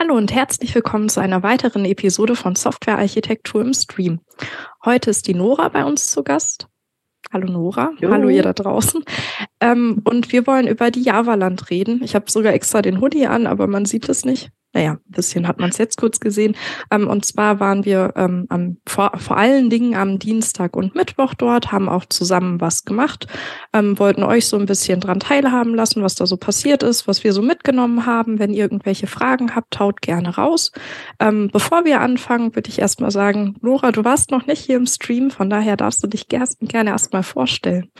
Hallo und herzlich willkommen zu einer weiteren Episode von Softwarearchitektur im Stream. Heute ist die Nora bei uns zu Gast. Hallo Nora, jo. hallo ihr da draußen. Ähm, und wir wollen über die Java-Land reden. Ich habe sogar extra den Hoodie an, aber man sieht es nicht naja, ein bisschen hat man es jetzt kurz gesehen. Ähm, und zwar waren wir ähm, am, vor, vor allen Dingen am Dienstag und Mittwoch dort, haben auch zusammen was gemacht, ähm, wollten euch so ein bisschen dran teilhaben lassen, was da so passiert ist, was wir so mitgenommen haben. Wenn ihr irgendwelche Fragen habt, haut gerne raus. Ähm, bevor wir anfangen, würde ich erstmal sagen, Nora, du warst noch nicht hier im Stream, von daher darfst du dich gerne erstmal vorstellen.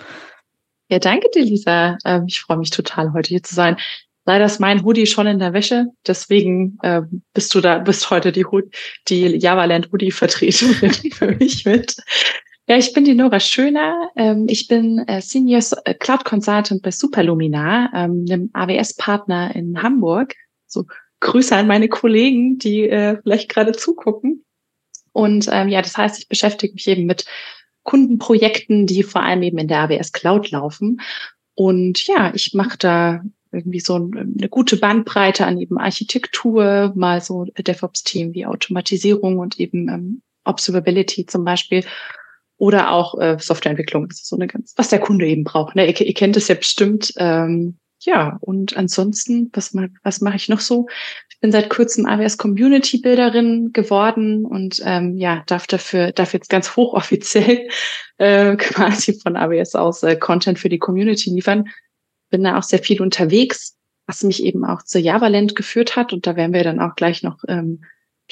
Ja, danke dir, Lisa. Ähm, ich freue mich total, heute hier zu sein. Leider ist mein Hoodie schon in der Wäsche, deswegen äh, bist du da, bist heute die, die JavaLand Hoodie Vertreterin für mich mit. Ja, ich bin die Nora Schöner. Ähm, ich bin äh, Senior äh, Cloud Consultant bei Superluminar, ähm, einem AWS-Partner in Hamburg. So Grüße an meine Kollegen, die äh, vielleicht gerade zugucken. Und ähm, ja, das heißt, ich beschäftige mich eben mit Kundenprojekten, die vor allem eben in der AWS Cloud laufen. Und ja, ich mache da irgendwie so eine gute Bandbreite an eben Architektur, mal so DevOps-Themen wie Automatisierung und eben ähm, Observability zum Beispiel oder auch äh, Softwareentwicklung. Das ist so eine ganz, was der Kunde eben braucht. Ne? Ihr, ihr kennt es ja bestimmt. Ähm, ja, und ansonsten, was, was mache ich noch so? Ich bin seit kurzem AWS Community Builderin geworden und ähm, ja, darf dafür, darf jetzt ganz hochoffiziell äh, quasi von AWS aus äh, Content für die Community liefern bin da auch sehr viel unterwegs, was mich eben auch zur JavaLand geführt hat. Und da werden wir dann auch gleich noch ähm,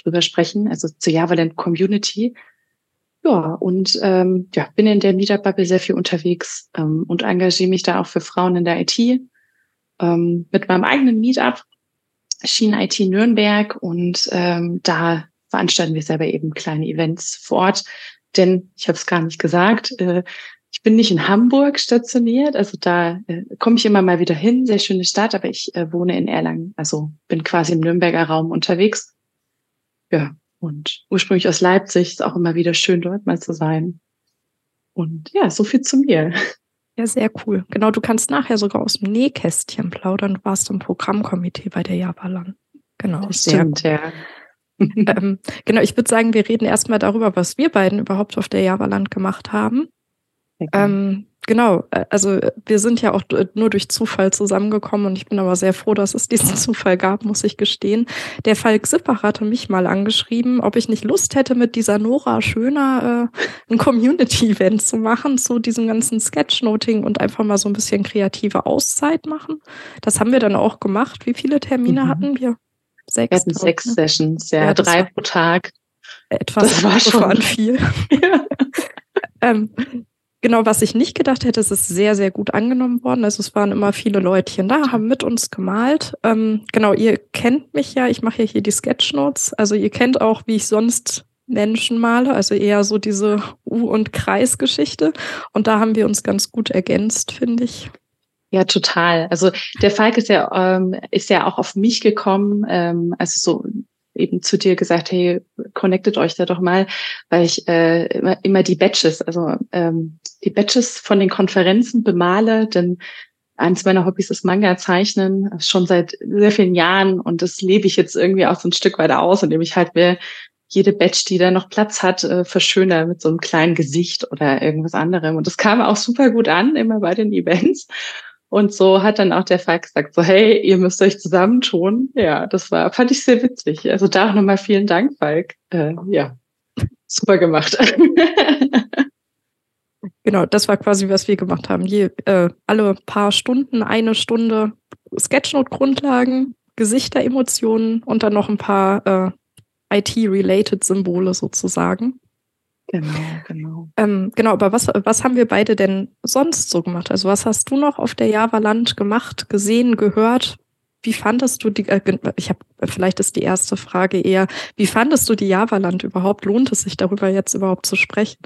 drüber sprechen, also zur JavaLand Community. Ja, und ähm, ja, bin in der Meetup-Bubble sehr viel unterwegs ähm, und engagiere mich da auch für Frauen in der IT ähm, mit meinem eigenen Meetup, Schienen IT Nürnberg. Und ähm, da veranstalten wir selber eben kleine Events vor Ort. Denn ich habe es gar nicht gesagt, äh, ich bin nicht in Hamburg stationiert, also da äh, komme ich immer mal wieder hin, sehr schöne Stadt, aber ich äh, wohne in Erlangen, also bin quasi im Nürnberger Raum unterwegs. Ja, und ursprünglich aus Leipzig ist auch immer wieder schön dort mal zu sein. Und ja, so viel zu mir. Ja, sehr cool. Genau, du kannst nachher sogar aus dem Nähkästchen plaudern. Du warst im Programmkomitee bei der Javalan. Genau. Das stimmt, ja. ähm, genau, ich würde sagen, wir reden erstmal darüber, was wir beiden überhaupt auf der Javaland gemacht haben. Ähm, genau, äh, also wir sind ja auch nur durch Zufall zusammengekommen und ich bin aber sehr froh, dass es diesen Zufall gab, muss ich gestehen. Der Falk Sippach hatte mich mal angeschrieben, ob ich nicht Lust hätte, mit dieser Nora Schöner äh, ein Community-Event zu machen, zu diesem ganzen Sketchnoting und einfach mal so ein bisschen kreative Auszeit machen. Das haben wir dann auch gemacht. Wie viele Termine mhm. hatten wir? Sechs. Wir hatten sechs ne? Sessions, ja, ja drei pro Tag. Etwas das war schon viel. ja. ähm, Genau, was ich nicht gedacht hätte, es ist sehr, sehr gut angenommen worden. Also es waren immer viele Leutchen da, haben mit uns gemalt. Ähm, genau, ihr kennt mich ja, ich mache ja hier die Sketchnotes. Also ihr kennt auch, wie ich sonst Menschen male, also eher so diese U- und Kreisgeschichte. Und da haben wir uns ganz gut ergänzt, finde ich. Ja, total. Also der Falk ist ja, ähm, ist ja auch auf mich gekommen, ähm, also so eben zu dir gesagt, hey, connectet euch da doch mal, weil ich äh, immer, immer die Batches, also ähm, die Batches von den Konferenzen bemale, denn eins meiner Hobbys ist Manga zeichnen, schon seit sehr vielen Jahren und das lebe ich jetzt irgendwie auch so ein Stück weiter aus, indem ich halt mir jede Batch, die da noch Platz hat, äh, verschöner mit so einem kleinen Gesicht oder irgendwas anderem. Und das kam auch super gut an, immer bei den Events. Und so hat dann auch der Falk gesagt, so, hey, ihr müsst euch zusammentun. Ja, das war, fand ich sehr witzig. Also da auch nochmal vielen Dank, Falk. Äh, ja, super gemacht. genau, das war quasi, was wir gemacht haben. Je, äh, alle paar Stunden, eine Stunde Sketchnote-Grundlagen, Gesichter, Emotionen und dann noch ein paar äh, IT-related Symbole sozusagen. Genau, genau. Ähm, genau, aber was, was haben wir beide denn sonst so gemacht? Also was hast du noch auf der Java-Land gemacht, gesehen, gehört? wie fandest du die, äh, ich habe, vielleicht ist die erste Frage eher, wie fandest du die Java-Land überhaupt? Lohnt es sich darüber jetzt überhaupt zu sprechen?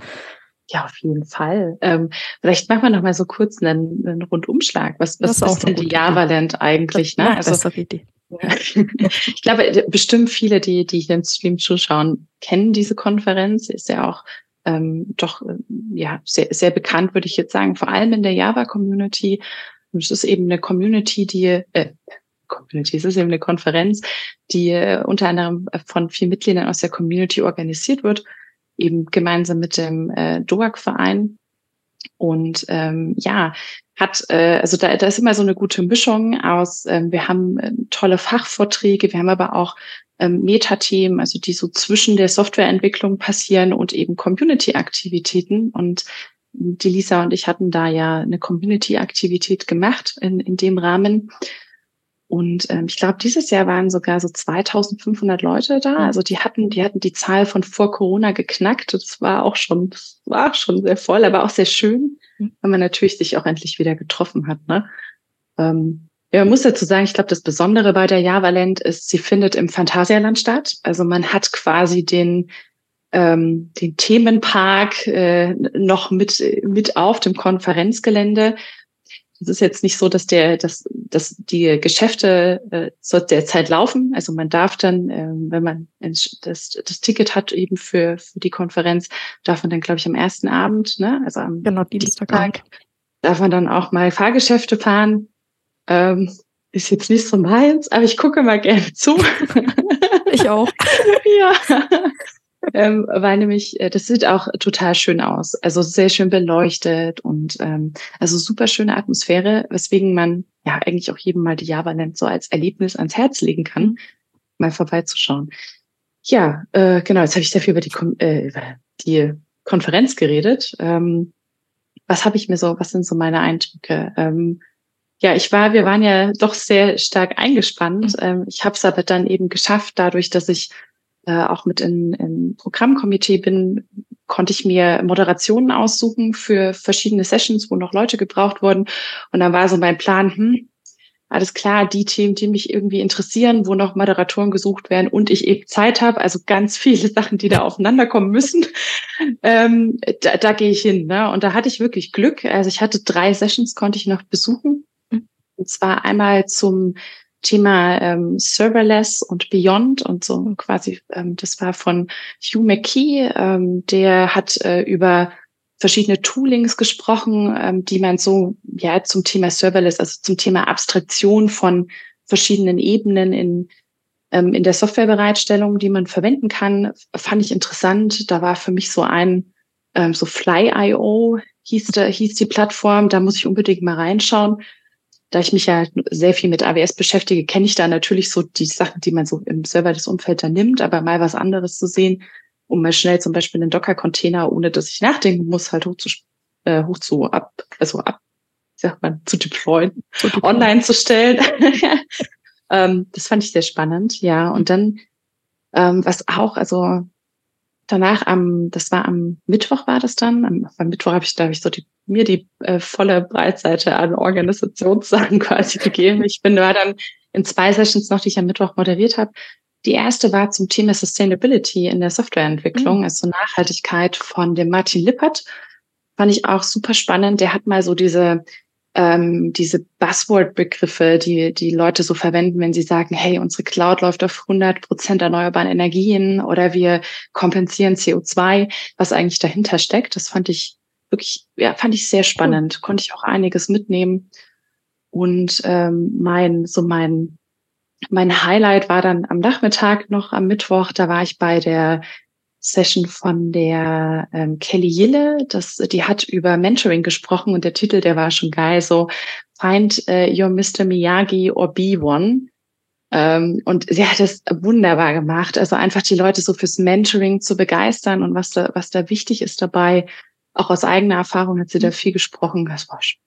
Ja, auf jeden Fall. Ähm, vielleicht machen wir noch mal so kurz einen, einen Rundumschlag. Was, was ist denn die Java-Land eigentlich? Ne? Also, bessere Idee. ich glaube, bestimmt viele, die, die hier im Stream zuschauen, kennen diese Konferenz. Ist ja auch ähm, doch ja sehr, sehr bekannt, würde ich jetzt sagen, vor allem in der Java-Community. Es ist eben eine Community, die äh, Community, es ist eben eine Konferenz, die äh, unter anderem von vier Mitgliedern aus der Community organisiert wird, eben gemeinsam mit dem äh, DOAG-Verein. Und ähm, ja, hat, äh, also da, da ist immer so eine gute Mischung aus, ähm, wir haben äh, tolle Fachvorträge, wir haben aber auch ähm, Metathemen, also die so zwischen der Softwareentwicklung passieren und eben Community-Aktivitäten. Und die Lisa und ich hatten da ja eine Community-Aktivität gemacht in, in dem Rahmen. Und ähm, ich glaube, dieses Jahr waren sogar so 2500 Leute da. Also die hatten, die hatten die Zahl von vor Corona geknackt. Das war auch schon, war schon sehr voll, aber auch sehr schön, mhm. weil man natürlich sich auch endlich wieder getroffen hat. Ne? Ähm, ja, man muss dazu sagen, ich glaube, das Besondere bei der Java-Land ist, sie findet im Phantasialand statt. Also man hat quasi den ähm, den Themenpark äh, noch mit mit auf dem Konferenzgelände es ist jetzt nicht so, dass der, dass, dass die Geschäfte äh, zur der Zeit laufen. Also man darf dann, ähm, wenn man das, das Ticket hat eben für, für die Konferenz, darf man dann, glaube ich, am ersten Abend, ne, also am genau, Dienstag, darf man dann auch mal Fahrgeschäfte fahren. Ähm, ist jetzt nicht so meins, aber ich gucke mal gerne zu. ich auch. ja ähm, weil nämlich, äh, das sieht auch total schön aus. Also sehr schön beleuchtet und ähm, also super schöne Atmosphäre, weswegen man ja eigentlich auch jedem mal die Java nennt, so als Erlebnis ans Herz legen kann, mhm. mal vorbeizuschauen. Ja, äh, genau, jetzt habe ich dafür über die, äh, über die Konferenz geredet. Ähm, was habe ich mir so, was sind so meine Eindrücke? Ähm, ja, ich war, wir waren ja doch sehr stark eingespannt. Mhm. Ähm, ich habe es aber dann eben geschafft, dadurch, dass ich äh, auch mit in, im Programmkomitee bin, konnte ich mir Moderationen aussuchen für verschiedene Sessions, wo noch Leute gebraucht wurden. Und dann war so mein Plan, hm, alles klar, die Themen, die mich irgendwie interessieren, wo noch Moderatoren gesucht werden und ich eben Zeit habe, also ganz viele Sachen, die da aufeinander kommen müssen, ähm, da, da gehe ich hin. Ne? Und da hatte ich wirklich Glück. Also ich hatte drei Sessions, konnte ich noch besuchen. Mhm. Und zwar einmal zum Thema ähm, Serverless und Beyond und so quasi, ähm, das war von Hugh McKee, ähm, der hat äh, über verschiedene Toolings gesprochen, ähm, die man so ja zum Thema Serverless, also zum Thema Abstraktion von verschiedenen Ebenen in ähm, in der Softwarebereitstellung, die man verwenden kann, fand ich interessant. Da war für mich so ein ähm, so Fly.io hieß, hieß die Plattform. Da muss ich unbedingt mal reinschauen da ich mich ja sehr viel mit AWS beschäftige, kenne ich da natürlich so die Sachen, die man so im Server des Umfeld da nimmt, aber mal was anderes zu sehen, um mal schnell zum Beispiel einen Docker-Container, ohne dass ich nachdenken muss, halt hoch zu, äh, hoch zu ab, also ab, sagt man, zu deployen, zu deployen. online zu stellen. ähm, das fand ich sehr spannend, ja. Und dann, ähm, was auch, also danach am, das war am Mittwoch war das dann. Am, am Mittwoch habe ich, da habe ich so die, mir die äh, volle Breitseite an Organisationssachen quasi gegeben. Ich bin war dann in zwei Sessions noch, die ich am Mittwoch moderiert habe. Die erste war zum Thema Sustainability in der Softwareentwicklung, mhm. also Nachhaltigkeit von dem Martin Lippert. Fand ich auch super spannend. Der hat mal so diese ähm, diese Buzzword-Begriffe, die die Leute so verwenden, wenn sie sagen, hey, unsere Cloud läuft auf 100 Prozent erneuerbaren Energien oder wir kompensieren CO2, was eigentlich dahinter steckt. Das fand ich wirklich, ja, fand ich sehr spannend. Cool. Konnte ich auch einiges mitnehmen. Und ähm, mein, so mein, mein Highlight war dann am Nachmittag noch am Mittwoch. Da war ich bei der Session von der ähm, Kelly Yille. Das, die hat über Mentoring gesprochen und der Titel, der war schon geil, so Find uh, Your Mr. Miyagi or Be One. Ähm, und sie hat das wunderbar gemacht. Also einfach die Leute so fürs Mentoring zu begeistern und was da, was da wichtig ist dabei. Auch aus eigener Erfahrung hat sie da mhm. viel gesprochen. Das war schon.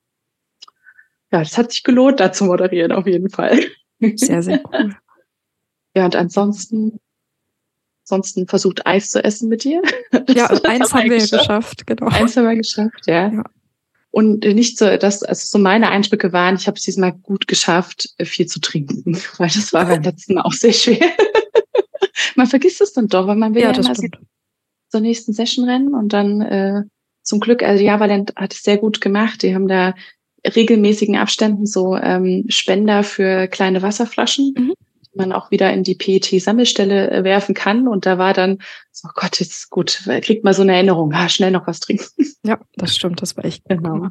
Ja, das hat sich gelohnt, da zu moderieren, auf jeden Fall. Sehr, sehr cool. Ja, und ansonsten ansonsten versucht, Eis zu essen mit dir. ja, eins haben wir ja geschafft, genau. Eins haben wir geschafft, ja. ja. Und nicht so, dass also so meine Eindrücke waren, ich habe es diesmal gut geschafft, viel zu trinken, weil das war beim letzten Mal auch sehr schwer. man vergisst es dann doch, weil man will ja, ja immer zur nächsten Session rennen und dann äh, zum Glück, also Javaland hat es sehr gut gemacht. Die haben da regelmäßigen Abständen so ähm, Spender für kleine Wasserflaschen. Mhm man auch wieder in die PET-Sammelstelle äh, werfen kann. Und da war dann, oh Gott, jetzt gut, kriegt man so eine Erinnerung, ah, schnell noch was trinken. Ja, das stimmt, das war echt genau.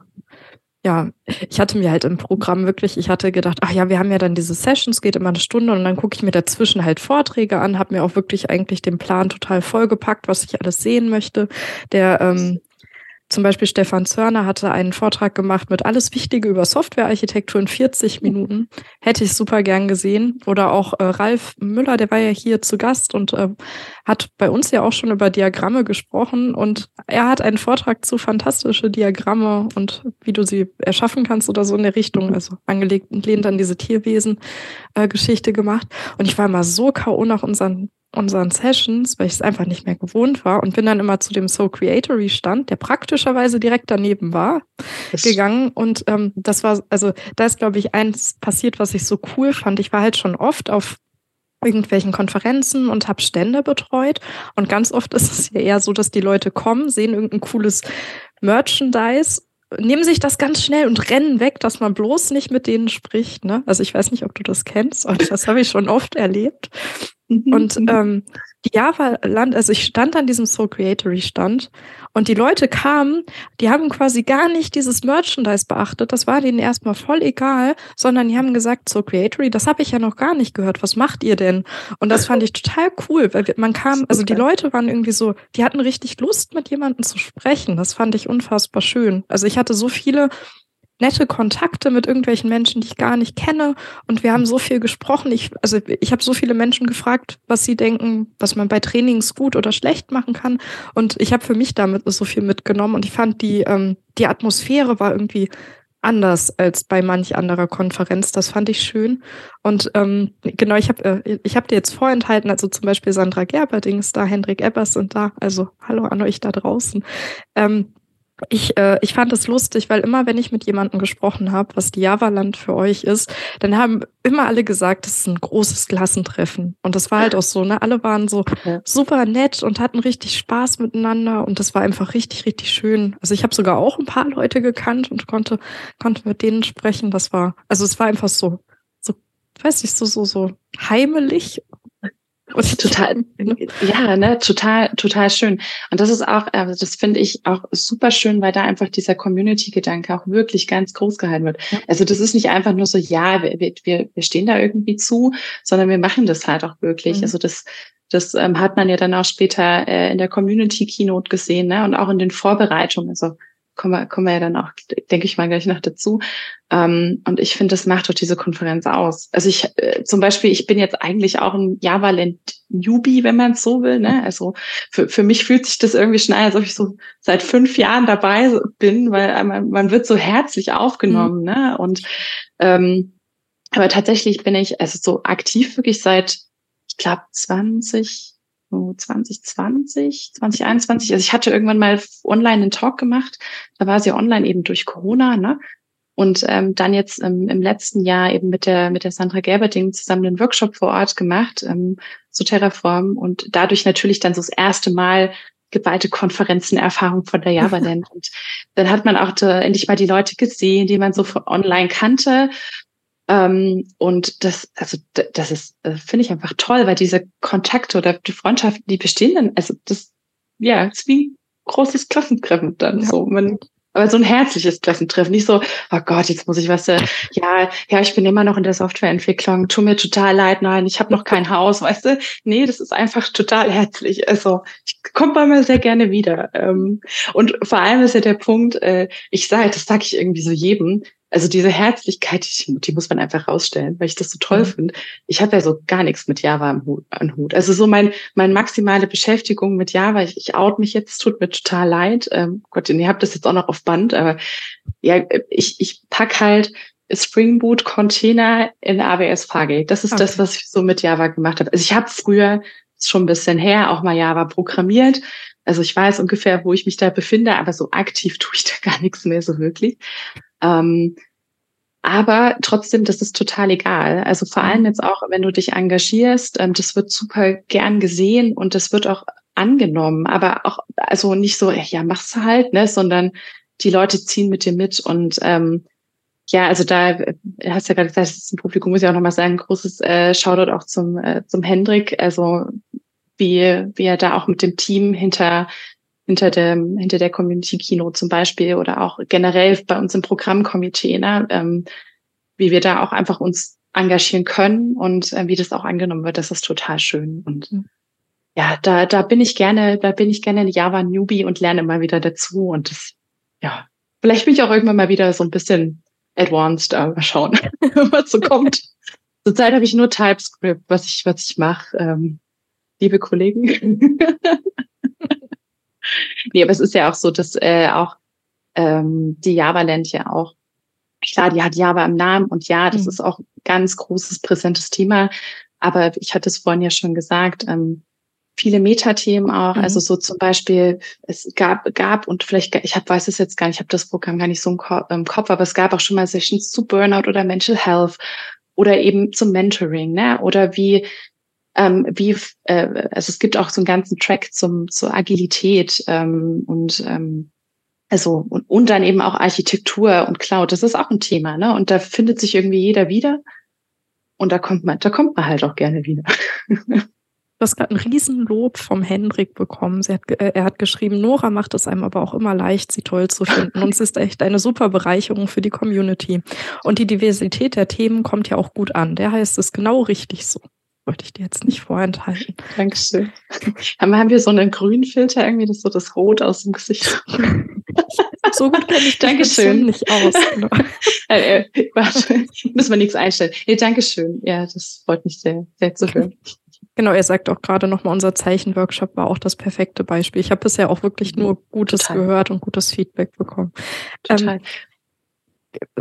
Ja, ich hatte mir halt im Programm wirklich, ich hatte gedacht, ach ja, wir haben ja dann diese Sessions, geht immer eine Stunde und dann gucke ich mir dazwischen halt Vorträge an, habe mir auch wirklich eigentlich den Plan total vollgepackt, was ich alles sehen möchte. Der ähm, zum Beispiel Stefan Zörner hatte einen Vortrag gemacht mit alles Wichtige über Softwarearchitektur in 40 Minuten. Hätte ich super gern gesehen. Oder auch äh, Ralf Müller, der war ja hier zu Gast und äh, hat bei uns ja auch schon über Diagramme gesprochen. Und er hat einen Vortrag zu fantastische Diagramme und wie du sie erschaffen kannst oder so in der Richtung, also angelegt und lehnt an diese Tierwesen-Geschichte äh, gemacht. Und ich war immer so K.O. nach unseren unseren Sessions, weil ich es einfach nicht mehr gewohnt war und bin dann immer zu dem So Creatory Stand, der praktischerweise direkt daneben war, das gegangen und ähm, das war, also da ist glaube ich eins passiert, was ich so cool fand. Ich war halt schon oft auf irgendwelchen Konferenzen und habe Stände betreut und ganz oft ist es ja eher so, dass die Leute kommen, sehen irgendein cooles Merchandise nehmen sich das ganz schnell und rennen weg, dass man bloß nicht mit denen spricht. Ne? Also ich weiß nicht, ob du das kennst, aber das habe ich schon oft erlebt. Mhm. Und ähm, die Java Land, also ich stand an diesem Soul Creatory Stand und die Leute kamen, die haben quasi gar nicht dieses Merchandise beachtet. Das war denen erstmal voll egal, sondern die haben gesagt, Soul Creatory, das habe ich ja noch gar nicht gehört. Was macht ihr denn? Und das fand ich total cool, weil man kam, also die Leute waren irgendwie so, die hatten richtig Lust, mit jemandem zu sprechen. Das fand ich unfassbar schön. Also ich hatte so viele nette Kontakte mit irgendwelchen Menschen, die ich gar nicht kenne. Und wir haben so viel gesprochen. Ich, also ich habe so viele Menschen gefragt, was sie denken, was man bei Trainings gut oder schlecht machen kann. Und ich habe für mich damit so viel mitgenommen. Und ich fand die, ähm, die Atmosphäre war irgendwie anders als bei manch anderer Konferenz. Das fand ich schön. Und ähm, genau, ich habe äh, ich hab dir jetzt vorenthalten, also zum Beispiel Sandra Gerberding ist da, Hendrik Ebbers sind da. Also hallo an euch da draußen. Ähm, ich, äh, ich fand es lustig, weil immer, wenn ich mit jemandem gesprochen habe, was die Java-Land für euch ist, dann haben immer alle gesagt, das ist ein großes Klassentreffen. Und das war halt auch so, ne? Alle waren so super nett und hatten richtig Spaß miteinander und das war einfach richtig, richtig schön. Also ich habe sogar auch ein paar Leute gekannt und konnte, konnte mit denen sprechen. Das war, also es war einfach so, so, weiß ich, so, so, so heimelig und total, ja, ne, total, total schön. Und das ist auch, also das finde ich auch super schön, weil da einfach dieser Community-Gedanke auch wirklich ganz groß gehalten wird. Also das ist nicht einfach nur so, ja, wir, wir, wir stehen da irgendwie zu, sondern wir machen das halt auch wirklich. Mhm. Also das, das ähm, hat man ja dann auch später äh, in der Community-Keynote gesehen, ne, und auch in den Vorbereitungen. Also kommen wir, kommen wir ja dann auch, denke ich mal, gleich noch dazu. Ähm, und ich finde, das macht doch diese Konferenz aus. Also ich äh, zum Beispiel, ich bin jetzt eigentlich auch ein Java-Land-Newbie, wenn man es so will. Ne? Also für, für mich fühlt sich das irgendwie schnell, als ob ich so seit fünf Jahren dabei bin, weil man, man wird so herzlich aufgenommen. Mhm. Ne? Und ähm, aber tatsächlich bin ich also so aktiv wirklich seit, ich glaube, 20, 2020, 2021. Also ich hatte irgendwann mal online einen Talk gemacht. Da war sie online eben durch Corona, ne? Und ähm, dann jetzt ähm, im letzten Jahr eben mit der mit der Sandra Gerberding zusammen einen Workshop vor Ort gemacht ähm, zu Terraform und dadurch natürlich dann so das erste Mal geballte Konferenzenerfahrung von der Java Land. und dann hat man auch da endlich mal die Leute gesehen, die man so von online kannte ähm, und das, also das ist, äh, finde ich einfach toll, weil diese Kontakte oder die Freundschaften, die bestehen dann, also das, ja, ist wie ein großes Klassentreffen dann ja. so. Man, aber so ein herzliches Klassentreffen, nicht so, oh Gott, jetzt muss ich was, äh, ja, ja, ich bin immer noch in der Softwareentwicklung, tu mir total leid, nein, ich habe noch kein Haus, weißt du? Nee, das ist einfach total herzlich. Also ich komme bei mir sehr gerne wieder. Ähm, und vor allem ist ja der Punkt, äh, ich sage, das sage ich irgendwie so jedem, also diese Herzlichkeit, die, die, muss man einfach rausstellen, weil ich das so toll mhm. finde. Ich habe ja so gar nichts mit Java am Hut, am Hut. Also so mein, mein maximale Beschäftigung mit Java, ich, ich out mich jetzt, tut mir total leid. Ähm, Gott, ihr habt das jetzt auch noch auf Band, aber ja, ich, ich pack halt Spring Boot Container in AWS Fargate. Das ist okay. das, was ich so mit Java gemacht habe. Also ich habe früher, schon ein bisschen her, auch mal Java programmiert Also ich weiß ungefähr, wo ich mich da befinde, aber so aktiv tue ich da gar nichts mehr so wirklich. Ähm, aber trotzdem, das ist total egal. Also vor allem jetzt auch, wenn du dich engagierst, ähm, das wird super gern gesehen und das wird auch angenommen. Aber auch, also nicht so, ja, mach's halt, ne, sondern die Leute ziehen mit dir mit und ähm, ja, also da äh, hast du ja gerade gesagt, das ist ein Publikum, muss ich auch nochmal sagen, großes äh, Shoutout auch zum, äh, zum Hendrik. Also wie, wie er da auch mit dem Team hinter hinter dem hinter der Community Kino zum Beispiel oder auch generell bei uns im Programmkomitee, ne, ähm, wie wir da auch einfach uns engagieren können und äh, wie das auch angenommen wird, das ist total schön und mhm. ja, da da bin ich gerne, da bin ich gerne ein Java Newbie und lerne immer wieder dazu und das ja, vielleicht bin ich auch irgendwann mal wieder so ein bisschen advanced, aber mal schauen, was so kommt. Zurzeit habe ich nur TypeScript, was ich was ich mache. Ähm, liebe Kollegen. nee, aber es ist ja auch so, dass äh, auch ähm, die Java-Land ja auch, klar, die hat Java im Namen und ja, das mhm. ist auch ein ganz großes, präsentes Thema. Aber ich hatte es vorhin ja schon gesagt, ähm, viele Metathemen auch, mhm. also so zum Beispiel, es gab, gab und vielleicht, ich hab, weiß es jetzt gar nicht, ich habe das Programm gar nicht so im Kopf, aber es gab auch schon mal Sessions zu Burnout oder Mental Health oder eben zum Mentoring, ne? Oder wie ähm, wie, äh, also es gibt auch so einen ganzen Track zum, zur Agilität ähm, und ähm, also und, und dann eben auch Architektur und Cloud. Das ist auch ein Thema, ne? Und da findet sich irgendwie jeder wieder. Und da kommt man, da kommt man halt auch gerne wieder. Du hast gerade ein Riesenlob vom Hendrik bekommen. Hat, äh, er hat geschrieben, Nora macht es einem aber auch immer leicht, sie toll zu finden. Und es ist echt eine super Bereicherung für die Community. Und die Diversität der Themen kommt ja auch gut an. Der heißt es genau richtig so wollte ich dir jetzt nicht vorenthalten. Dankeschön. Aber haben wir so einen grünen Filter irgendwie, das so das Rot aus dem Gesicht? so gut kenne ich Dankeschön. nicht aus. Genau. äh, äh, warte, müssen wir nichts einstellen. Nee, Dankeschön. Ja, das freut mich sehr, sehr zu hören. Genau, er sagt auch gerade nochmal, unser Zeichenworkshop war auch das perfekte Beispiel. Ich habe bisher auch wirklich nur Gutes Total. gehört und gutes Feedback bekommen. Total. Ähm,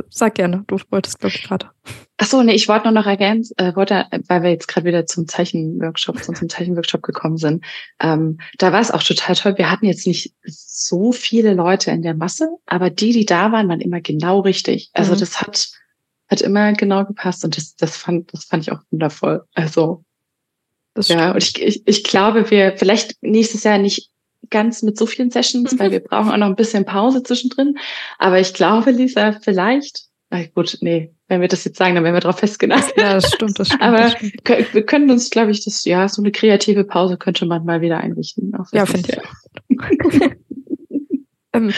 Sag gerne, du wolltest, glaube ich, gerade. Ach so, nee, ich wollte nur noch ergänzen, äh, wollte, weil wir jetzt gerade wieder zum Zeichenworkshop, zum Zeichenworkshop gekommen sind. Ähm, da war es auch total toll. Wir hatten jetzt nicht so viele Leute in der Masse, aber die, die da waren, waren immer genau richtig. Also mhm. das hat, hat immer genau gepasst und das, das fand, das fand ich auch wundervoll. Also das ja, und ich, ich, ich glaube, wir vielleicht nächstes Jahr nicht ganz mit so vielen Sessions, mhm. weil wir brauchen auch noch ein bisschen Pause zwischendrin. Aber ich glaube, Lisa, vielleicht, na gut, nee, wenn wir das jetzt sagen, dann werden wir darauf festgenagelt. Ja, das stimmt, das stimmt. Aber das stimmt. wir können uns, glaube ich, das, ja, so eine kreative Pause könnte man mal wieder einrichten. ja, finde ich. ähm,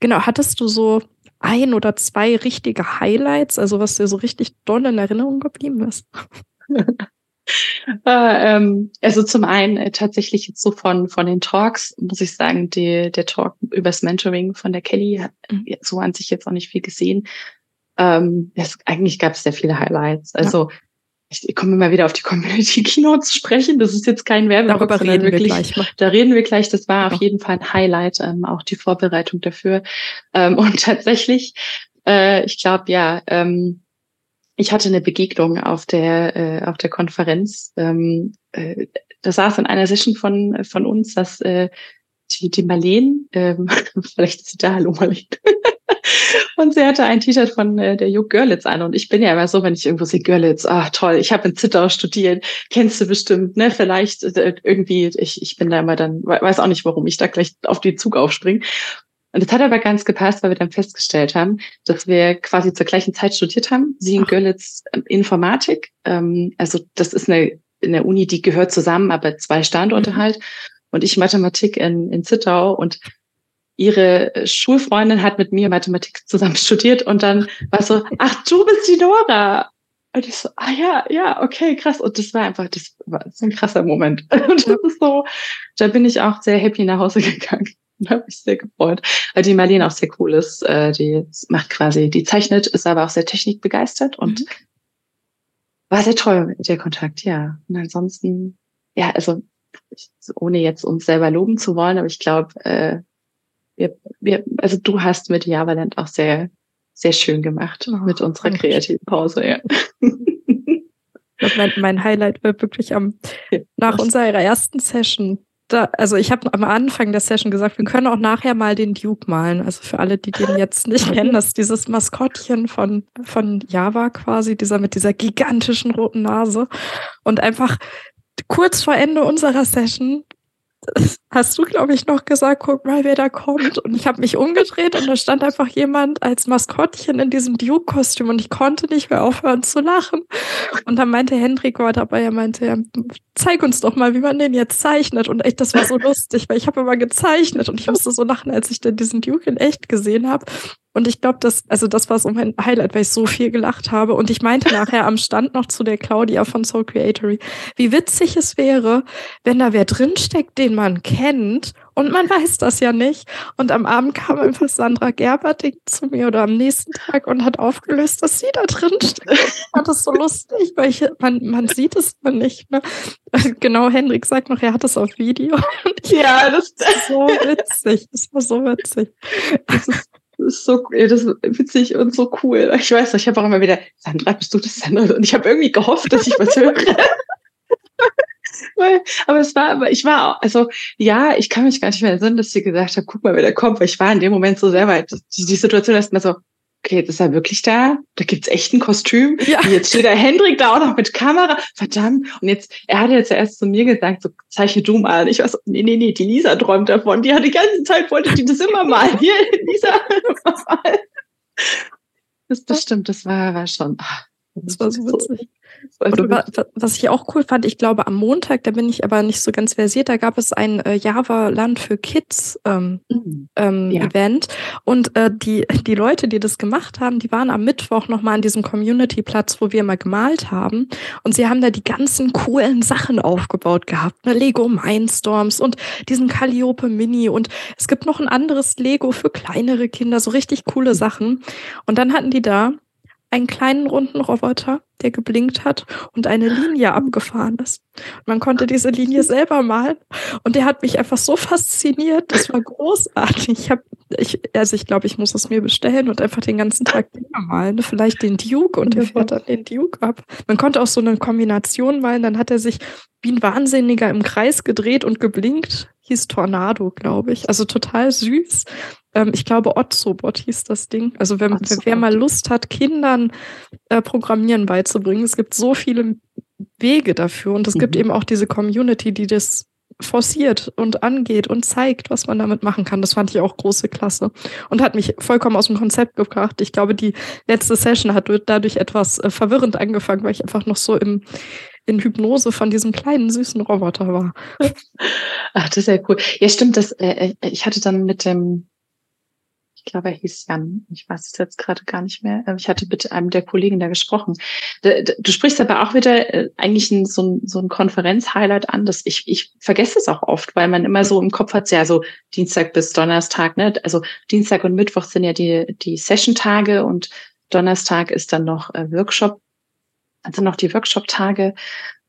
genau, hattest du so ein oder zwei richtige Highlights, also was dir so richtig doll in Erinnerung geblieben ist? Äh, ähm, also zum einen äh, tatsächlich jetzt so von, von den Talks, muss ich sagen, die, der Talk übers Mentoring von der Kelly hat mhm. so an sich jetzt auch nicht viel gesehen. Ähm, es, eigentlich gab es sehr viele Highlights. Also ja. ich, ich komme immer wieder auf die Community Kino zu sprechen. Das ist jetzt kein Werbeblock, Darüber reden wirklich, wir gleich mal. Da reden wir gleich. Das war ja. auf jeden Fall ein Highlight, ähm, auch die Vorbereitung dafür. Ähm, und tatsächlich, äh, ich glaube, ja, ähm, ich hatte eine Begegnung auf der, äh, auf der Konferenz. Ähm, äh, da saß in einer Session von, von uns, dass äh, die, die Marleen, ähm, vielleicht ist sie da, hallo Marleen. und sie hatte ein T-Shirt von äh, der Juk Görlitz an. Und ich bin ja immer so, wenn ich irgendwo sehe, Görlitz, ah toll, ich habe in Zittau studiert, kennst du bestimmt, ne? Vielleicht äh, irgendwie, ich, ich bin da immer dann, weiß auch nicht, warum ich da gleich auf den Zug aufspringe. Und das hat aber ganz gepasst, weil wir dann festgestellt haben, dass wir quasi zur gleichen Zeit studiert haben. Sie in Görlitz ähm, Informatik. Ähm, also das ist eine, eine Uni, die gehört zusammen, aber zwei Standorte mhm. halt. Und ich Mathematik in, in Zittau. Und ihre Schulfreundin hat mit mir Mathematik zusammen studiert. Und dann war so, ach, du bist die Nora. Und ich so, ah ja, ja, okay, krass. Und das war einfach, das war so ein krasser Moment. Und das ist so, da bin ich auch sehr happy nach Hause gegangen. Da habe ich sehr gefreut. Weil die Marlene auch sehr cool ist. Äh, die macht quasi, die zeichnet, ist aber auch sehr technikbegeistert und mhm. war sehr toll, der Kontakt, ja. Und ansonsten, ja, also ohne jetzt uns selber loben zu wollen, aber ich glaube, äh, wir, wir, also du hast mit Javaland auch sehr, sehr schön gemacht oh, mit unserer kreativen Pause, ja. mein, mein Highlight war wirklich am, nach unserer ersten Session da, also ich habe am Anfang der Session gesagt, wir können auch nachher mal den Duke malen. Also für alle, die den jetzt nicht kennen, das ist dieses Maskottchen von, von Java quasi, dieser mit dieser gigantischen roten Nase. Und einfach kurz vor Ende unserer Session hast du, glaube ich, noch gesagt, guck mal, wer da kommt. Und ich habe mich umgedreht und da stand einfach jemand als Maskottchen in diesem Duke-Kostüm und ich konnte nicht mehr aufhören zu lachen. Und dann meinte Hendrik war dabei, er meinte, ja, zeig uns doch mal, wie man den jetzt zeichnet. Und echt, das war so lustig, weil ich habe immer gezeichnet und ich musste so lachen, als ich dann diesen Duke in echt gesehen habe. Und ich glaube, das, also das war so mein Highlight, weil ich so viel gelacht habe. Und ich meinte nachher am Stand noch zu der Claudia von Soul Creatory, wie witzig es wäre, wenn da wer drinsteckt, den man kennt und man weiß das ja nicht. Und am Abend kam einfach Sandra Gerberding zu mir oder am nächsten Tag und hat aufgelöst, dass sie da drin steckt. Ich fand das so lustig, weil ich, man, man sieht es mal nicht. Ne? Genau, Hendrik sagt noch, er hat es auf Video. ja, das ist so witzig. Das war so witzig. Das ist das ist so das ist witzig und so cool. Ich weiß, ich habe auch immer wieder, Sandra, bist du das Sandra? Und ich habe irgendwie gehofft, dass ich was höre. Aber es war, aber ich war, also ja, ich kann mich gar nicht mehr erinnern, dass sie gesagt hat, guck mal, wer da kommt, weil ich war in dem Moment so sehr weit. Die, die Situation ist mir so, okay, jetzt ist er wirklich da. Da gibt's echt ein Kostüm. Ja. Jetzt steht der Hendrik da auch noch mit Kamera. Verdammt. Und jetzt, er hat jetzt erst zu mir gesagt, so zeichne du mal. Und ich war so, nee, nee, nee, die Lisa träumt davon. Die hat die ganze Zeit, wollte die das immer mal. Hier, Lisa, mal. Das, das stimmt, das war, war schon. Ach, das war so witzig. Und was ich auch cool fand, ich glaube am Montag, da bin ich aber nicht so ganz versiert, da gab es ein äh, Java Land für Kids ähm, mhm. ähm, ja. Event. Und äh, die die Leute, die das gemacht haben, die waren am Mittwoch noch mal an diesem Community Platz, wo wir mal gemalt haben. Und sie haben da die ganzen coolen Sachen aufgebaut gehabt, ne? Lego Mindstorms und diesen Calliope Mini. Und es gibt noch ein anderes Lego für kleinere Kinder, so richtig coole Sachen. Und dann hatten die da einen kleinen runden Roboter, der geblinkt hat und eine Linie abgefahren ist. man konnte diese Linie selber malen und der hat mich einfach so fasziniert. Das war großartig. Ich habe, ich, also ich glaube, ich muss es mir bestellen und einfach den ganzen Tag Dinge malen. Vielleicht den Duke und der fährt dann den Duke ab. Man konnte auch so eine Kombination malen. Dann hat er sich wie ein Wahnsinniger im Kreis gedreht und geblinkt. Hieß Tornado, glaube ich. Also total süß. Ähm, ich glaube, Otzobot hieß das Ding. Also wenn, wer mal Lust hat, Kindern äh, Programmieren beizubringen, es gibt so viele Wege dafür und es mhm. gibt eben auch diese Community, die das forciert und angeht und zeigt, was man damit machen kann. Das fand ich auch große Klasse und hat mich vollkommen aus dem Konzept gebracht. Ich glaube, die letzte Session hat dadurch etwas äh, verwirrend angefangen, weil ich einfach noch so im in Hypnose von diesem kleinen süßen Roboter war. Ach, das ist ja cool. Ja, stimmt. Das, äh, äh ich hatte dann mit dem ich glaube, er hieß Jan. Ich weiß es jetzt gerade gar nicht mehr. Ich hatte mit einem der Kollegen da gesprochen. Du sprichst aber auch wieder äh, eigentlich so ein, so ein Konferenz-Highlight an, dass ich, ich vergesse es auch oft, weil man immer so im Kopf hat, ja, so Dienstag bis Donnerstag, ne? Also Dienstag und Mittwoch sind ja die, die Session-Tage und Donnerstag ist dann noch äh, Workshop, also noch die Workshop-Tage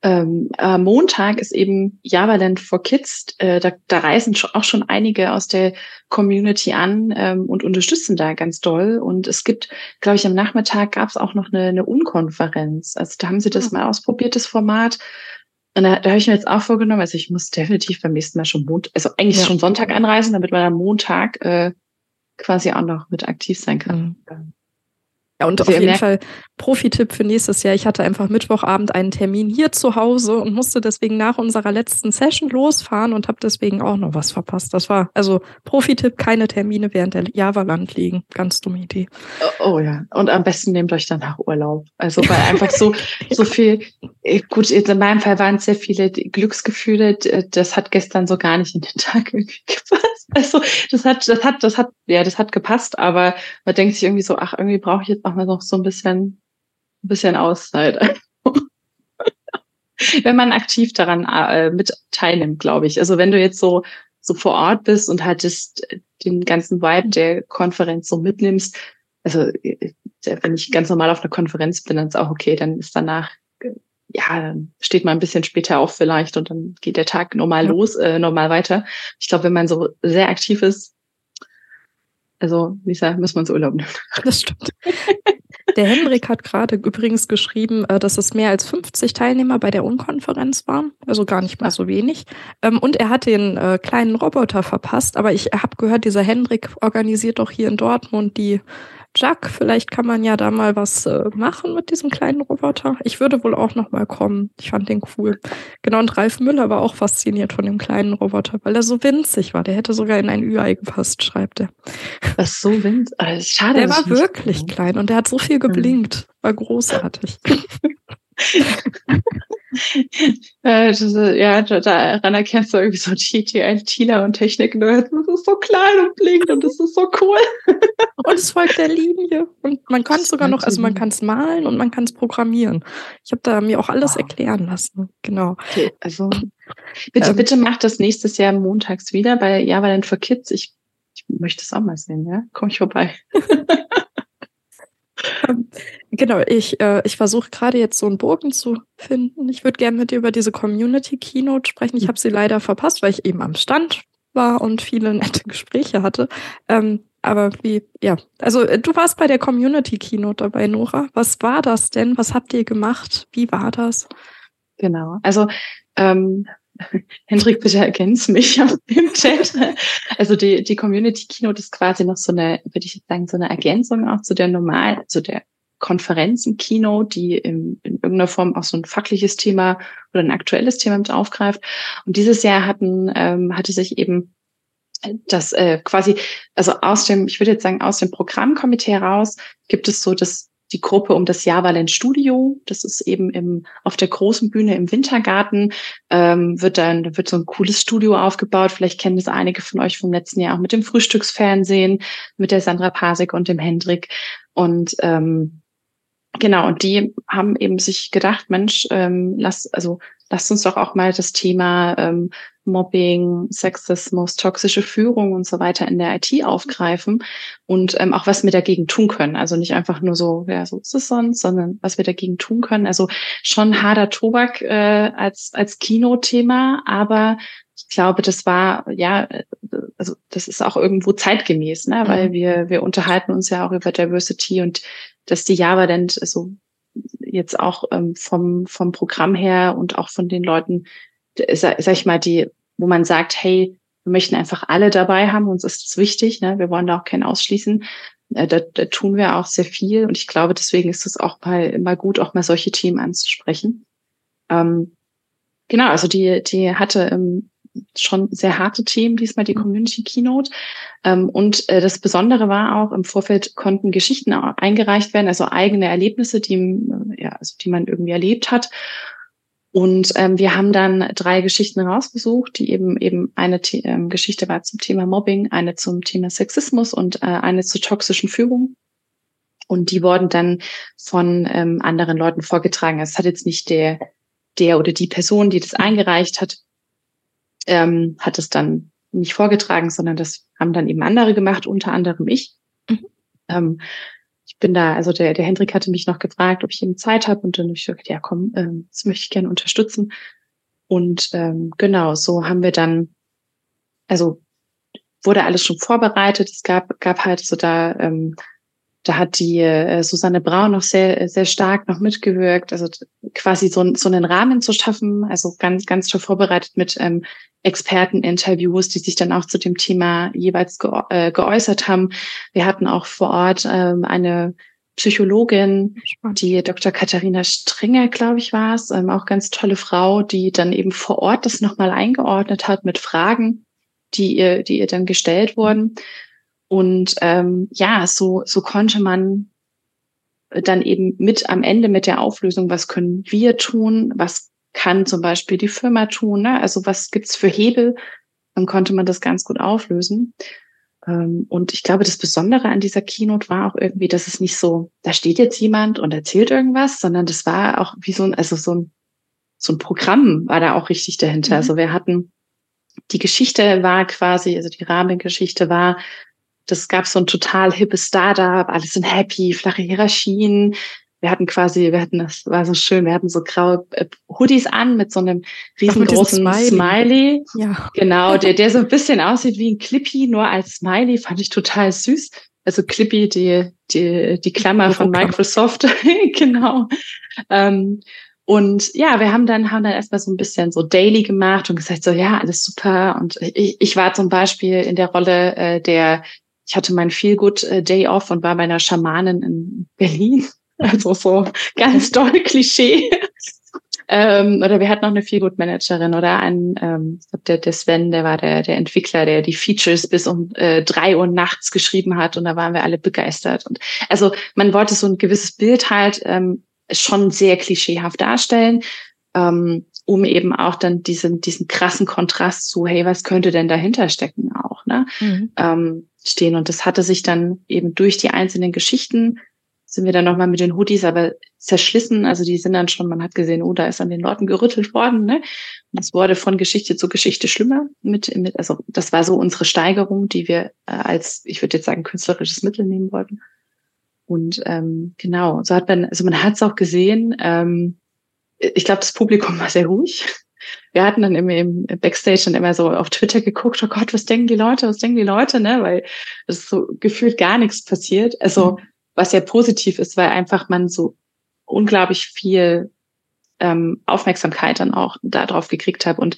ähm, äh, Montag ist eben Javaland for Kids. Äh, da, da reisen auch schon einige aus der Community an ähm, und unterstützen da ganz doll. Und es gibt, glaube ich, am Nachmittag gab es auch noch eine, eine Unkonferenz. Also da haben sie das ja. mal ausprobiert, das Format. Und da, da habe ich mir jetzt auch vorgenommen, also ich muss definitiv beim nächsten Mal schon Montag, also eigentlich ja. schon Sonntag anreisen, damit man am Montag äh, quasi auch noch mit aktiv sein kann. Mhm. Ja, und auf jeden Fall Profi-Tipp für nächstes Jahr. Ich hatte einfach Mittwochabend einen Termin hier zu Hause und musste deswegen nach unserer letzten Session losfahren und habe deswegen auch noch was verpasst. Das war also Profi-Tipp, keine Termine während der Java-Land liegen. Ganz dumme Idee. Oh, oh, ja, und am besten nehmt euch danach Urlaub. Also weil einfach so, so viel, äh, gut, in meinem Fall waren es sehr viele Glücksgefühle. Das hat gestern so gar nicht in den Tag irgendwie gepasst. Also das hat, das hat, das hat, ja, das hat gepasst, aber man denkt sich irgendwie so, ach, irgendwie brauche ich jetzt auch mal noch so ein bisschen, ein bisschen Auszeit. wenn man aktiv daran äh, mit teilnimmt, glaube ich. Also wenn du jetzt so so vor Ort bist und hattest den ganzen Vibe der Konferenz so mitnimmst, also äh, wenn ich ganz normal auf einer Konferenz bin, dann ist auch okay, dann ist danach ja, dann steht man ein bisschen später auf vielleicht und dann geht der Tag normal los, äh, normal weiter. Ich glaube, wenn man so sehr aktiv ist, also Lisa, muss man so Urlaub nehmen. Das stimmt. Der Hendrik hat gerade übrigens geschrieben, äh, dass es mehr als 50 Teilnehmer bei der Unkonferenz waren, also gar nicht mal so wenig. Ähm, und er hat den äh, kleinen Roboter verpasst, aber ich habe gehört, dieser Hendrik organisiert doch hier in Dortmund die Jack, vielleicht kann man ja da mal was äh, machen mit diesem kleinen Roboter. Ich würde wohl auch noch mal kommen. Ich fand den cool. Genau, und Ralf Müller war auch fasziniert von dem kleinen Roboter, weil er so winzig war. Der hätte sogar in ein Ü-Ei gepasst, schreibt er. Was so winzig? Also, schade. Der war wirklich klein und der hat so viel hm. geblinkt. War großartig. äh, das, ja, daran erkennst du irgendwie so die, die ITler und Technik-Nerds. Das ist so klein und blinkt und das ist so cool. und es folgt der Linie. Und man kann es sogar noch, also man kann es malen und man kann es programmieren. Ich habe da mir auch alles wow. erklären lassen. Genau. Okay, also bitte, ähm, bitte macht das nächstes Jahr montags wieder bei Java Land for Kids. Ich, ich möchte es auch mal sehen, ja? Komm ich vorbei. Genau, ich, äh, ich versuche gerade jetzt so einen Bogen zu finden. Ich würde gerne mit dir über diese Community Keynote sprechen. Ich habe sie leider verpasst, weil ich eben am Stand war und viele nette Gespräche hatte. Ähm, aber wie, ja, also äh, du warst bei der Community Keynote dabei, Nora. Was war das denn? Was habt ihr gemacht? Wie war das? Genau, also ähm, Hendrik, bitte ergänz mich im Chat. Also die, die Community Keynote ist quasi noch so eine, würde ich sagen, so eine Ergänzung auch zu der normal, zu der Konferenzen Keynote, die in, in irgendeiner Form auch so ein fachliches Thema oder ein aktuelles Thema mit aufgreift. Und dieses Jahr hatten, ähm, hatte sich eben das äh, quasi, also aus dem, ich würde jetzt sagen, aus dem Programmkomitee heraus gibt es so das die Gruppe um das Javaland Studio. Das ist eben im, auf der großen Bühne im Wintergarten. Ähm, wird dann wird so ein cooles Studio aufgebaut. Vielleicht kennen das einige von euch vom letzten Jahr auch mit dem Frühstücksfernsehen, mit der Sandra Pasek und dem Hendrik. Und ähm, genau, und die haben eben sich gedacht, Mensch, ähm, lass, also lasst uns doch auch mal das Thema ähm, Mobbing, Sexismus, toxische Führung und so weiter in der IT aufgreifen und ähm, auch was wir dagegen tun können. Also nicht einfach nur so, ja, so ist es sonst, sondern was wir dagegen tun können. Also schon harter Tobak äh, als, als Kinothema, aber ich glaube, das war, ja, also das ist auch irgendwo zeitgemäß, ne? weil mhm. wir, wir unterhalten uns ja auch über Diversity und dass die Java dann so jetzt auch ähm, vom, vom Programm her und auch von den Leuten, sag, sag ich mal, die, wo man sagt, hey, wir möchten einfach alle dabei haben, uns ist das wichtig, ne? wir wollen da auch keinen ausschließen. Äh, da, da tun wir auch sehr viel und ich glaube, deswegen ist es auch mal immer gut, auch mal solche Themen anzusprechen. Ähm, genau, also die, die hatte ähm, schon sehr harte Themen, diesmal die Community Keynote. Ähm, und äh, das Besondere war auch, im Vorfeld konnten Geschichten eingereicht werden, also eigene Erlebnisse, die, äh, ja, also die man irgendwie erlebt hat. Und ähm, wir haben dann drei Geschichten rausgesucht, die eben eben eine The ähm, Geschichte war zum Thema Mobbing, eine zum Thema Sexismus und äh, eine zur toxischen Führung. Und die wurden dann von ähm, anderen Leuten vorgetragen. Es hat jetzt nicht der der oder die Person, die das eingereicht hat, ähm, hat es dann nicht vorgetragen, sondern das haben dann eben andere gemacht, unter anderem ich. Mhm. Ähm, ich bin da, also der, der Hendrik hatte mich noch gefragt, ob ich eben Zeit habe und dann habe ich gesagt, ja komm, ähm, das möchte ich gerne unterstützen. Und ähm, genau, so haben wir dann, also wurde alles schon vorbereitet. Es gab, gab halt so da ähm, da hat die äh, Susanne Braun noch sehr, sehr stark noch mitgewirkt, also quasi so, so einen Rahmen zu schaffen, also ganz, ganz toll vorbereitet mit ähm, Experteninterviews, die sich dann auch zu dem Thema jeweils ge äh, geäußert haben. Wir hatten auch vor Ort ähm, eine Psychologin, die Dr. Katharina Stringer, glaube ich, war es, ähm, auch ganz tolle Frau, die dann eben vor Ort das nochmal eingeordnet hat mit Fragen, die ihr, die ihr dann gestellt wurden. Und ähm, ja, so, so konnte man dann eben mit am Ende mit der Auflösung, was können wir tun, was kann zum Beispiel die Firma tun, ne? also was gibt's für Hebel, dann konnte man das ganz gut auflösen. Ähm, und ich glaube, das Besondere an dieser Keynote war auch irgendwie, dass es nicht so, da steht jetzt jemand und erzählt irgendwas, sondern das war auch wie so ein, also so ein, so ein Programm war da auch richtig dahinter. Mhm. Also wir hatten, die Geschichte war quasi, also die Rahmengeschichte war, das gab so ein total hippes Startup, alle sind happy, flache Hierarchien, wir hatten quasi, wir hatten, das war so schön, wir hatten so graue äh, Hoodies an mit so einem riesengroßen Smiley. Smiley. Ja. Genau, der, der so ein bisschen aussieht wie ein Clippy, nur als Smiley, fand ich total süß. Also Clippy, die, die, die Klammer von Microsoft, genau. Ähm, und ja, wir haben dann, haben dann erstmal so ein bisschen so Daily gemacht und gesagt, so ja, alles super. Und ich, ich war zum Beispiel in der Rolle äh, der, ich hatte meinen Feel Good äh, Day Off und war bei einer Schamanin in Berlin. Also so ganz doll Klischee. ähm, oder wir hatten noch eine Feel Good Managerin oder ein, ähm, der, der Sven, der war der, der Entwickler, der die Features bis um äh, drei Uhr nachts geschrieben hat und da waren wir alle begeistert. Und also man wollte so ein gewisses Bild halt ähm, schon sehr klischeehaft darstellen, ähm, um eben auch dann diesen, diesen krassen Kontrast zu, hey, was könnte denn dahinter stecken ne? Mhm. Ähm, stehen. Und das hatte sich dann eben durch die einzelnen Geschichten sind wir dann nochmal mit den Hoodies aber zerschlissen. Also die sind dann schon, man hat gesehen, oh, da ist an den Leuten gerüttelt worden. Ne? Und es wurde von Geschichte zu Geschichte schlimmer. Mit, mit, also das war so unsere Steigerung, die wir äh, als, ich würde jetzt sagen, künstlerisches Mittel nehmen wollten. Und ähm, genau, so hat man, also man hat es auch gesehen. Ähm, ich glaube, das Publikum war sehr ruhig. Wir hatten dann im, im Backstage dann immer so auf Twitter geguckt, oh Gott, was denken die Leute, was denken die Leute, ne? Weil es so gefühlt gar nichts passiert. Also, mhm. was ja positiv ist, weil einfach man so unglaublich viel ähm, Aufmerksamkeit dann auch darauf gekriegt hat. Und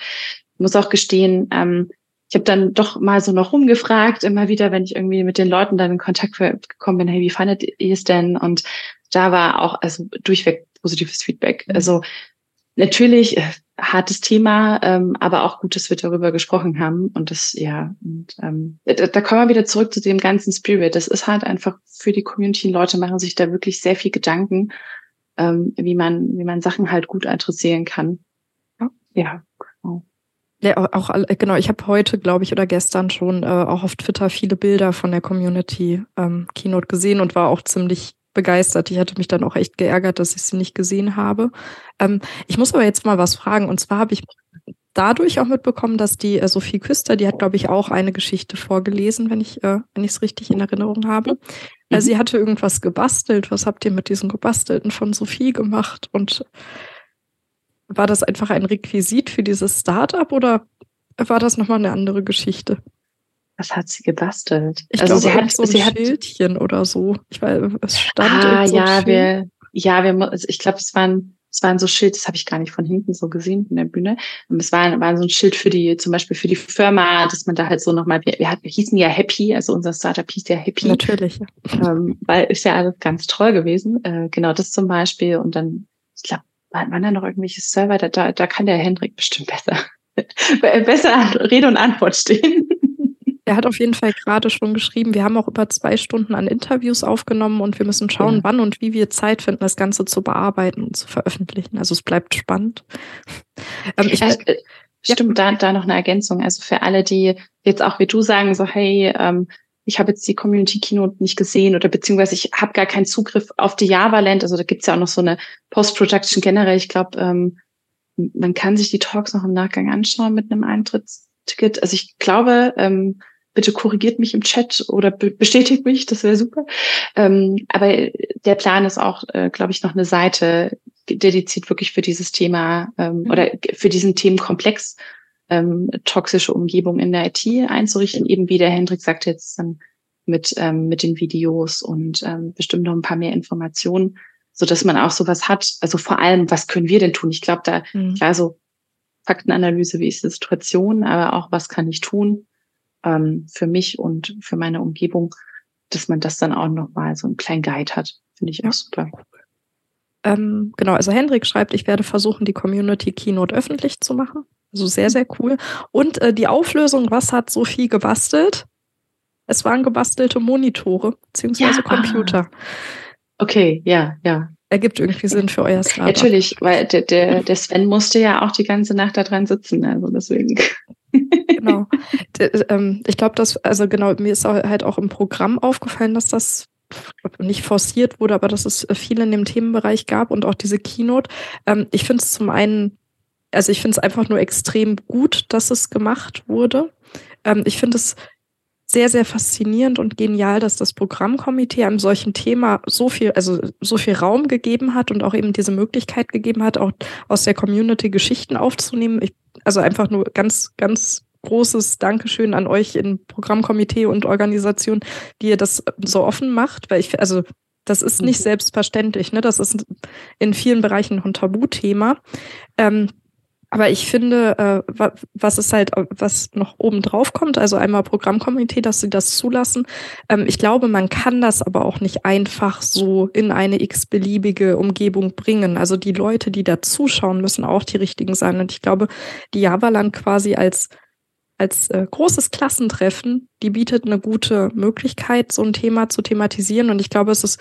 muss auch gestehen, ähm, ich habe dann doch mal so noch rumgefragt, immer wieder, wenn ich irgendwie mit den Leuten dann in Kontakt gekommen bin, hey, wie fandet ihr es denn? Und da war auch also durchweg positives Feedback. Mhm. Also natürlich äh, hartes Thema, ähm, aber auch gut, dass wir darüber gesprochen haben. Und das, ja, und, ähm, da, da kommen wir wieder zurück zu dem ganzen Spirit. Das ist halt einfach für die Community. Leute machen sich da wirklich sehr viel Gedanken, ähm, wie man, wie man Sachen halt gut adressieren kann. Ja, genau. Ja, auch genau. Ich habe heute, glaube ich, oder gestern schon äh, auch auf Twitter viele Bilder von der Community ähm, Keynote gesehen und war auch ziemlich begeistert. Ich hatte mich dann auch echt geärgert, dass ich sie nicht gesehen habe. Ähm, ich muss aber jetzt mal was fragen. Und zwar habe ich dadurch auch mitbekommen, dass die äh, Sophie Küster, die hat, glaube ich, auch eine Geschichte vorgelesen, wenn ich äh, wenn ich es richtig in Erinnerung habe. Äh, mhm. sie hatte irgendwas gebastelt. Was habt ihr mit diesen gebastelten von Sophie gemacht? Und war das einfach ein Requisit für dieses Startup oder war das nochmal eine andere Geschichte? Was hat sie gebastelt? Ich also glaube, sie hat so ein sie Schildchen hat, oder so. Ich weiß, es stand. Ah, so ja, wir, ja, wir, also ich glaube, es waren, es waren so Schild, das habe ich gar nicht von hinten so gesehen in der Bühne. Und es war, war so ein Schild für die, zum Beispiel für die Firma, dass man da halt so nochmal, wir, wir, hatten, wir hießen ja Happy, also unser Startup hieß ja Happy. Natürlich. Ähm, weil ist ja alles ganz toll gewesen. Äh, genau das zum Beispiel. Und dann, ich glaube, waren da noch irgendwelche Server? Da, da, da kann der Hendrik bestimmt besser, besser Rede und Antwort stehen. Er hat auf jeden Fall gerade schon geschrieben, wir haben auch über zwei Stunden an Interviews aufgenommen und wir müssen schauen, ja. wann und wie wir Zeit finden, das Ganze zu bearbeiten und zu veröffentlichen. Also es bleibt spannend. Ähm, ich, äh, stimmt, ja. da, da noch eine Ergänzung. Also für alle, die jetzt auch wie du sagen, so hey, ähm, ich habe jetzt die Community Keynote nicht gesehen oder beziehungsweise ich habe gar keinen Zugriff auf die Java Land. Also da gibt's ja auch noch so eine Post-Production generell. Ich glaube, ähm, man kann sich die Talks noch im Nachgang anschauen mit einem Eintrittsticket. Also ich glaube, ähm, bitte korrigiert mich im Chat oder be bestätigt mich, das wäre super. Ähm, aber der Plan ist auch, äh, glaube ich, noch eine Seite dediziert wirklich für dieses Thema ähm, mhm. oder für diesen Themenkomplex ähm, toxische Umgebung in der IT einzurichten, eben wie der Hendrik sagt jetzt ähm, mit, ähm, mit den Videos und ähm, bestimmt noch ein paar mehr Informationen, so dass man auch sowas hat. Also vor allem, was können wir denn tun? Ich glaube, da, mhm. klar, so Faktenanalyse, wie ist die Situation, aber auch, was kann ich tun ähm, für mich und für meine Umgebung, dass man das dann auch nochmal so einen kleinen Guide hat. Finde ich ja. auch super. Ähm, genau, also Hendrik schreibt, ich werde versuchen, die Community Keynote öffentlich zu machen. Also sehr, sehr cool. Und äh, die Auflösung, was hat Sophie gebastelt? Es waren gebastelte Monitore beziehungsweise ja. Computer. Okay, ja, ja. Ergibt irgendwie Sinn für euer Startup. Natürlich, weil der, der, der Sven musste ja auch die ganze Nacht da dran sitzen, also deswegen. Genau. Ähm, ich glaube, dass, also genau, mir ist halt auch im Programm aufgefallen, dass das nicht forciert wurde, aber dass es viel in dem Themenbereich gab und auch diese Keynote. Ähm, ich finde es zum einen also ich finde es einfach nur extrem gut, dass es gemacht wurde. Ähm, ich finde es sehr, sehr faszinierend und genial, dass das Programmkomitee einem solchen Thema so viel, also so viel Raum gegeben hat und auch eben diese Möglichkeit gegeben hat, auch aus der Community Geschichten aufzunehmen. Ich, also einfach nur ganz, ganz großes Dankeschön an euch in Programmkomitee und Organisation, die ihr das so offen macht, weil ich, also das ist nicht mhm. selbstverständlich, ne? Das ist in vielen Bereichen noch ein Tabuthema. Ähm, aber ich finde, äh, was ist halt, was noch oben drauf kommt, also einmal Programmkomitee, dass sie das zulassen. Ähm, ich glaube, man kann das aber auch nicht einfach so in eine x-beliebige Umgebung bringen. Also die Leute, die da zuschauen, müssen auch die richtigen sein. Und ich glaube, die Javaland quasi als als äh, großes Klassentreffen, die bietet eine gute Möglichkeit, so ein Thema zu thematisieren. Und ich glaube, es ist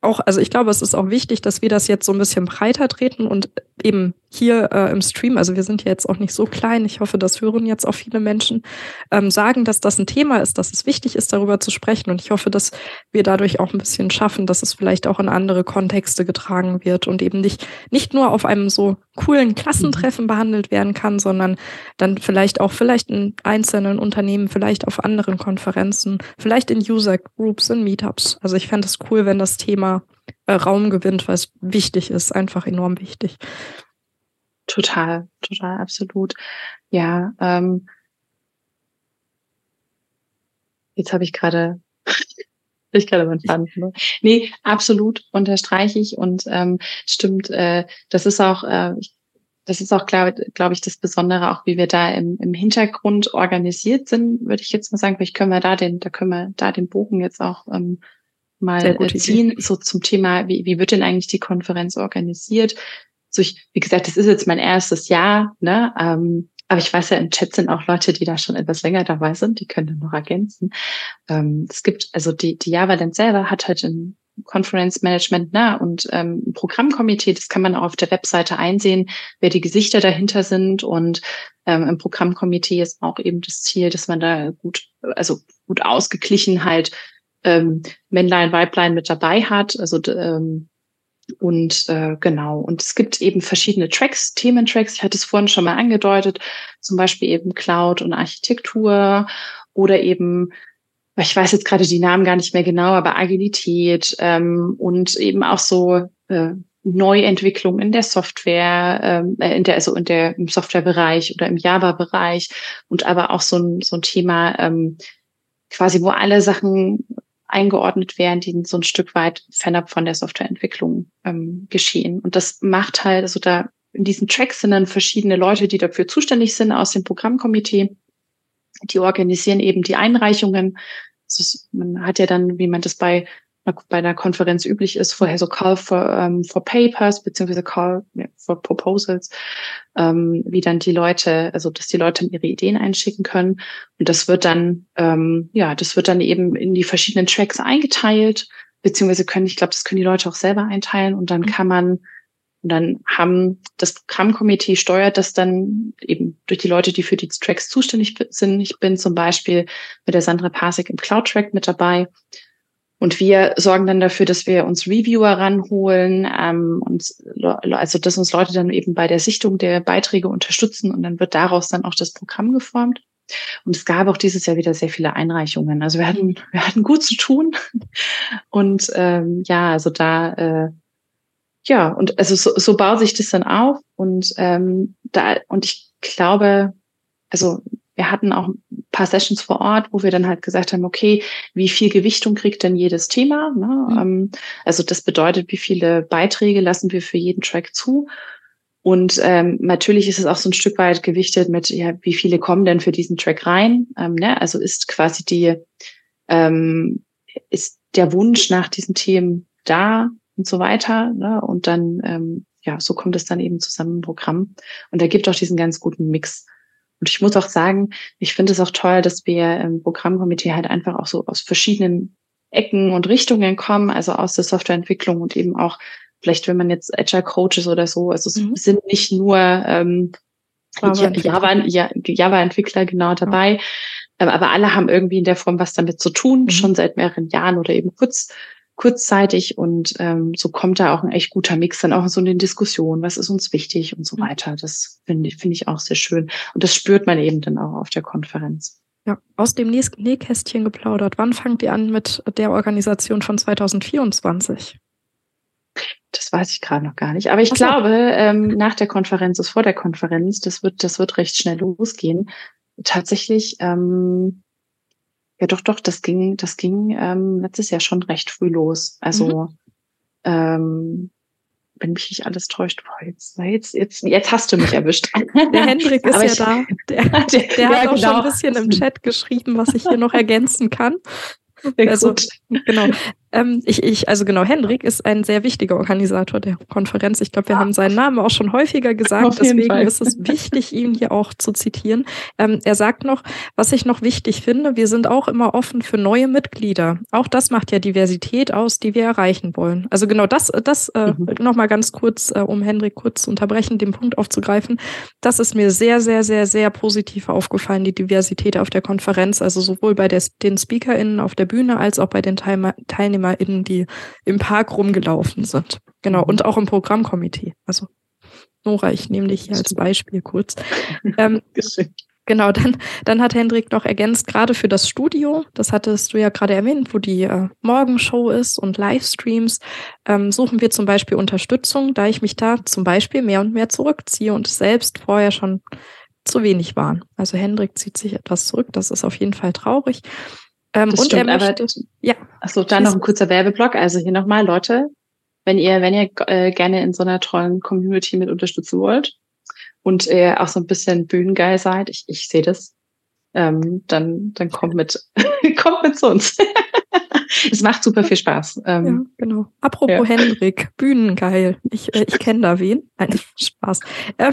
auch, also ich glaube, es ist auch wichtig, dass wir das jetzt so ein bisschen breiter treten und eben hier äh, im Stream, also wir sind ja jetzt auch nicht so klein, ich hoffe, das hören jetzt auch viele Menschen, ähm, sagen, dass das ein Thema ist, dass es wichtig ist, darüber zu sprechen. Und ich hoffe, dass wir dadurch auch ein bisschen schaffen, dass es vielleicht auch in andere Kontexte getragen wird und eben nicht, nicht nur auf einem so coolen Klassentreffen mhm. behandelt werden kann, sondern dann vielleicht auch vielleicht in einzelnen Unternehmen, vielleicht auf anderen Konferenzen, vielleicht in User Groups, in Meetups. Also ich fände es cool, wenn das Thema äh, Raum gewinnt, weil es wichtig ist, einfach enorm wichtig. Total, total, absolut. Ja, ähm, jetzt habe ich gerade ich gerade meinen Faden ne? Nee, absolut unterstreiche ich und ähm, stimmt, äh, das ist auch, äh, das ist auch, glaube glaub ich, das Besondere, auch wie wir da im, im Hintergrund organisiert sind, würde ich jetzt mal sagen. Vielleicht können wir da den, da können wir da den Bogen jetzt auch ähm, mal äh, ziehen, Idee. so zum Thema, wie, wie wird denn eigentlich die Konferenz organisiert? So ich, wie gesagt, das ist jetzt mein erstes Jahr, ne? Ähm, aber ich weiß ja, im Chat sind auch Leute, die da schon etwas länger dabei sind, die können dann noch ergänzen. Ähm, es gibt, also die, die Java Land selber hat halt ein Conference Management ne? und ähm, ein Programmkomitee, das kann man auch auf der Webseite einsehen, wer die Gesichter dahinter sind. Und ähm, im Programmkomitee ist auch eben das Ziel, dass man da gut, also gut ausgeglichen halt ähm, Männlein, Weiblein mit dabei hat. Also ähm, und äh, genau, und es gibt eben verschiedene Tracks, Thementracks. Ich hatte es vorhin schon mal angedeutet, zum Beispiel eben Cloud und Architektur oder eben, ich weiß jetzt gerade die Namen gar nicht mehr genau, aber Agilität ähm, und eben auch so äh, Neuentwicklung in der Software, ähm, äh, in der, also in der im Softwarebereich oder im Java-Bereich. Und aber auch so ein, so ein Thema, ähm, quasi, wo alle Sachen eingeordnet werden, die so ein Stück weit fernab von der Softwareentwicklung ähm, geschehen. Und das macht halt, also da in diesen Tracks sind dann verschiedene Leute, die dafür zuständig sind aus dem Programmkomitee. Die organisieren eben die Einreichungen. Also man hat ja dann, wie man das bei bei einer Konferenz üblich ist, vorher so Call for, ähm, for Papers beziehungsweise Call for Proposals, ähm, wie dann die Leute, also dass die Leute ihre Ideen einschicken können. Und das wird dann, ähm, ja, das wird dann eben in die verschiedenen Tracks eingeteilt, beziehungsweise können, ich glaube, das können die Leute auch selber einteilen und dann mhm. kann man und dann haben das Programmkomitee steuert das dann eben durch die Leute, die für die Tracks zuständig sind. Ich bin zum Beispiel mit der Sandra Pasek im Cloud-Track mit dabei. Und wir sorgen dann dafür, dass wir uns Reviewer ranholen ähm, und also dass uns Leute dann eben bei der Sichtung der Beiträge unterstützen und dann wird daraus dann auch das Programm geformt. Und es gab auch dieses Jahr wieder sehr viele Einreichungen. Also wir hatten, wir hatten gut zu tun. Und ähm, ja, also da äh, ja, und also so, so baut sich das dann auf. Und ähm, da, und ich glaube, also wir hatten auch ein paar Sessions vor Ort, wo wir dann halt gesagt haben, okay, wie viel Gewichtung kriegt denn jedes Thema? Ne? Mhm. also das bedeutet, wie viele Beiträge lassen wir für jeden Track zu? Und ähm, natürlich ist es auch so ein Stück weit gewichtet mit, ja, wie viele kommen denn für diesen Track rein? Ähm, ne? Also ist quasi die, ähm, ist der Wunsch nach diesen Themen da und so weiter. Ne? Und dann, ähm, ja, so kommt es dann eben zusammen im Programm. Und da gibt auch diesen ganz guten Mix und ich muss auch sagen, ich finde es auch toll, dass wir im Programmkomitee halt einfach auch so aus verschiedenen Ecken und Richtungen kommen, also aus der Softwareentwicklung und eben auch vielleicht, wenn man jetzt Agile Coaches oder so, also es mhm. sind nicht nur ähm, Java-Entwickler Java, genau dabei, ja. aber alle haben irgendwie in der Form was damit zu tun, mhm. schon seit mehreren Jahren oder eben kurz kurzzeitig und ähm, so kommt da auch ein echt guter Mix dann auch so in den Diskussionen, was ist uns wichtig und so mhm. weiter. Das finde ich, finde ich auch sehr schön. Und das spürt man eben dann auch auf der Konferenz. Ja, aus dem Nähkästchen geplaudert. Wann fangt ihr an mit der Organisation von 2024? Das weiß ich gerade noch gar nicht. Aber ich so. glaube, ähm, nach der Konferenz ist vor der Konferenz. Das wird, das wird recht schnell losgehen. Tatsächlich, ähm, ja doch, doch, das ging, das ging ähm, letztes Jahr schon recht früh los. Also mhm. ähm, wenn mich nicht alles täuscht, boah, jetzt, jetzt, jetzt, jetzt hast du mich erwischt. Der Hendrik ist ja ich, da. Der, der, der ja, hat auch genau. schon ein bisschen im Chat geschrieben, was ich hier noch ergänzen kann. Sehr also, gut. genau. Ähm, ich, ich, also genau, Hendrik ist ein sehr wichtiger Organisator der Konferenz. Ich glaube, wir ja. haben seinen Namen auch schon häufiger gesagt. Deswegen Fall. ist es wichtig, ihn hier auch zu zitieren. Ähm, er sagt noch, was ich noch wichtig finde, wir sind auch immer offen für neue Mitglieder. Auch das macht ja Diversität aus, die wir erreichen wollen. Also genau das, das äh, mhm. nochmal ganz kurz, äh, um Hendrik kurz zu unterbrechen, den Punkt aufzugreifen. Das ist mir sehr, sehr, sehr, sehr positiv aufgefallen, die Diversität auf der Konferenz. Also sowohl bei der, den SpeakerInnen auf der Bühne als auch bei den Teilnehmern TeilnehmerInnen, die im Park rumgelaufen sind. Genau, und auch im Programmkomitee. Also Nora, ich nehme dich hier als Beispiel kurz. Ähm, genau, dann, dann hat Hendrik noch ergänzt, gerade für das Studio, das hattest du ja gerade erwähnt, wo die äh, Morgenshow ist und Livestreams, ähm, suchen wir zum Beispiel Unterstützung, da ich mich da zum Beispiel mehr und mehr zurückziehe und selbst vorher schon zu wenig waren. Also Hendrik zieht sich etwas zurück, das ist auf jeden Fall traurig. Ähm, und stimmt, er möchte, aber, ja. Achso, dann noch ein kurzer Werbeblock. Also hier nochmal, Leute, wenn ihr, wenn ihr äh, gerne in so einer tollen Community mit unterstützen wollt und ihr auch so ein bisschen bühnengeil seid, ich, ich sehe das, ähm, dann, dann kommt mit, kommt mit zu uns. es macht super viel Spaß. Ähm, ja, genau. Apropos ja. Henrik, Bühnengeil. Ich, äh, ich kenne da wen. Nein, Spaß. Äh,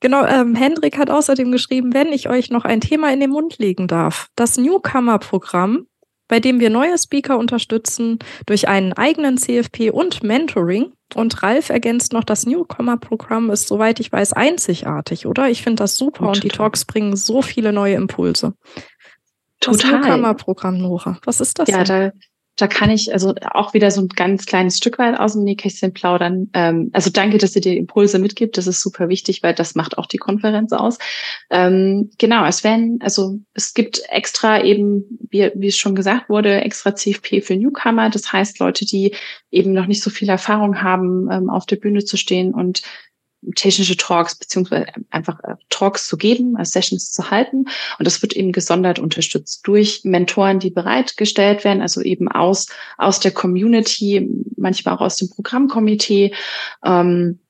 Genau, ähm, Hendrik hat außerdem geschrieben, wenn ich euch noch ein Thema in den Mund legen darf. Das Newcomer-Programm, bei dem wir neue Speaker unterstützen durch einen eigenen CFP und Mentoring. Und Ralf ergänzt noch, das Newcomer-Programm ist, soweit ich weiß, einzigartig, oder? Ich finde das super und, und die Talks bringen so viele neue Impulse. Total. Das Newcomer-Programm, Nora. Was ist das? Ja, denn? da, da kann ich also auch wieder so ein ganz kleines Stück weit aus dem Nähkästchen plaudern. Ähm, also danke, dass ihr die Impulse mitgibt. Das ist super wichtig, weil das macht auch die Konferenz aus. Ähm, genau, es werden, also es gibt extra eben, wie, wie es schon gesagt wurde, extra CFP für Newcomer. Das heißt Leute, die eben noch nicht so viel Erfahrung haben, ähm, auf der Bühne zu stehen und technische Talks beziehungsweise einfach äh, Talks zu geben, also Sessions zu halten. Und das wird eben gesondert unterstützt durch Mentoren, die bereitgestellt werden, also eben aus, aus der Community, manchmal auch aus dem Programmkomitee. Ähm,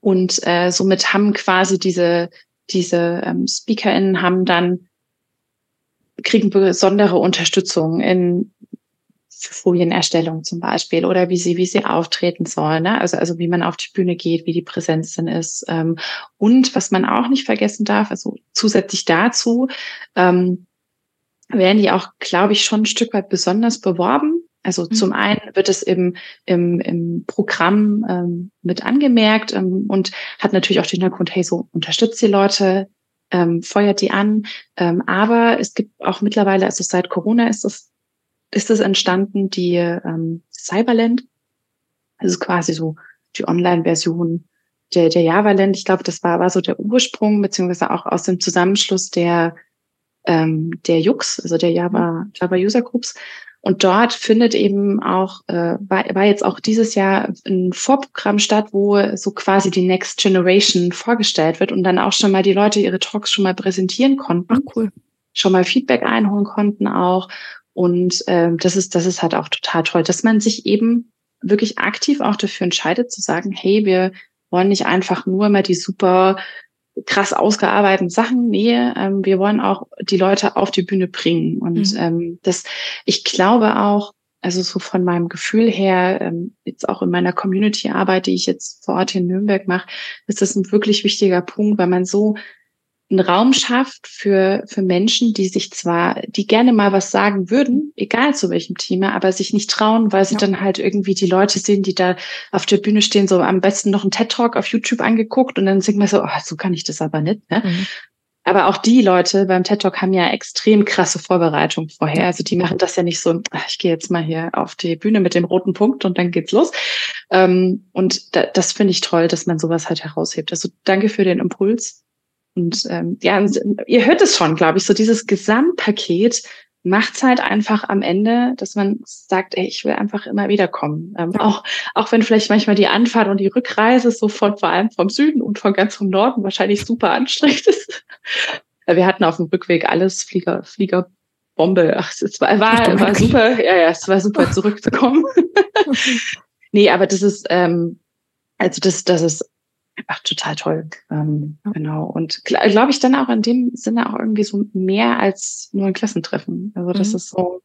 und äh, somit haben quasi diese, diese ähm, SpeakerInnen haben dann kriegen besondere Unterstützung in Folienerstellung zum Beispiel oder wie sie, wie sie auftreten soll, ne? also, also wie man auf die Bühne geht, wie die Präsenz dann ist. Ähm, und was man auch nicht vergessen darf, also zusätzlich dazu, ähm, werden die auch, glaube ich, schon ein Stück weit besonders beworben. Also mhm. zum einen wird es im, im, im Programm ähm, mit angemerkt ähm, und hat natürlich auch den Hintergrund, hey, so unterstützt die Leute, ähm, feuert die an. Ähm, aber es gibt auch mittlerweile, also seit Corona ist das ist es entstanden, die ähm, Cyberland. Also quasi so die Online-Version der, der Java-Land. Ich glaube, das war, war so der Ursprung, beziehungsweise auch aus dem Zusammenschluss der, ähm, der Jux, also der Java, Java User Groups. Und dort findet eben auch, äh, war, war jetzt auch dieses Jahr ein Vorprogramm statt, wo so quasi die Next Generation vorgestellt wird und dann auch schon mal die Leute ihre Talks schon mal präsentieren konnten. Ach, cool. Schon mal Feedback einholen konnten auch und ähm, das ist, das ist halt auch total toll, dass man sich eben wirklich aktiv auch dafür entscheidet zu sagen, hey, wir wollen nicht einfach nur mal die super krass ausgearbeiteten Sachen. Nee, ähm, wir wollen auch die Leute auf die Bühne bringen. Und mhm. ähm, das, ich glaube auch, also so von meinem Gefühl her, ähm, jetzt auch in meiner Community-Arbeit, die ich jetzt vor Ort in Nürnberg mache, ist das ein wirklich wichtiger Punkt, weil man so einen Raum schafft für, für Menschen, die sich zwar, die gerne mal was sagen würden, egal zu welchem Thema, aber sich nicht trauen, weil sie ja. dann halt irgendwie die Leute sehen, die da auf der Bühne stehen, so am besten noch einen TED-Talk auf YouTube angeguckt und dann singt man so, oh, so kann ich das aber nicht. Ne? Mhm. Aber auch die Leute beim TED Talk haben ja extrem krasse Vorbereitung vorher. Also die machen das ja nicht so, ich gehe jetzt mal hier auf die Bühne mit dem roten Punkt und dann geht's los. Ähm, und das finde ich toll, dass man sowas halt heraushebt. Also danke für den Impuls. Und ähm, ja, ihr hört es schon, glaube ich, so dieses Gesamtpaket macht's halt einfach am Ende, dass man sagt, ey, ich will einfach immer wieder kommen. Ähm, auch, auch wenn vielleicht manchmal die Anfahrt und die Rückreise so von vor allem vom Süden und von ganz vom Norden wahrscheinlich super anstrengend ist. Wir hatten auf dem Rückweg alles Flieger, Fliegerbombe. Ach, es war, war, war super, ja, ja, es war super zurückzukommen. nee, aber das ist, ähm, also das, das ist Ach, total toll. Ähm, ja. Genau. Und glaube ich dann auch in dem Sinne auch irgendwie so mehr als nur ein Klassentreffen. Also das mhm. ist so.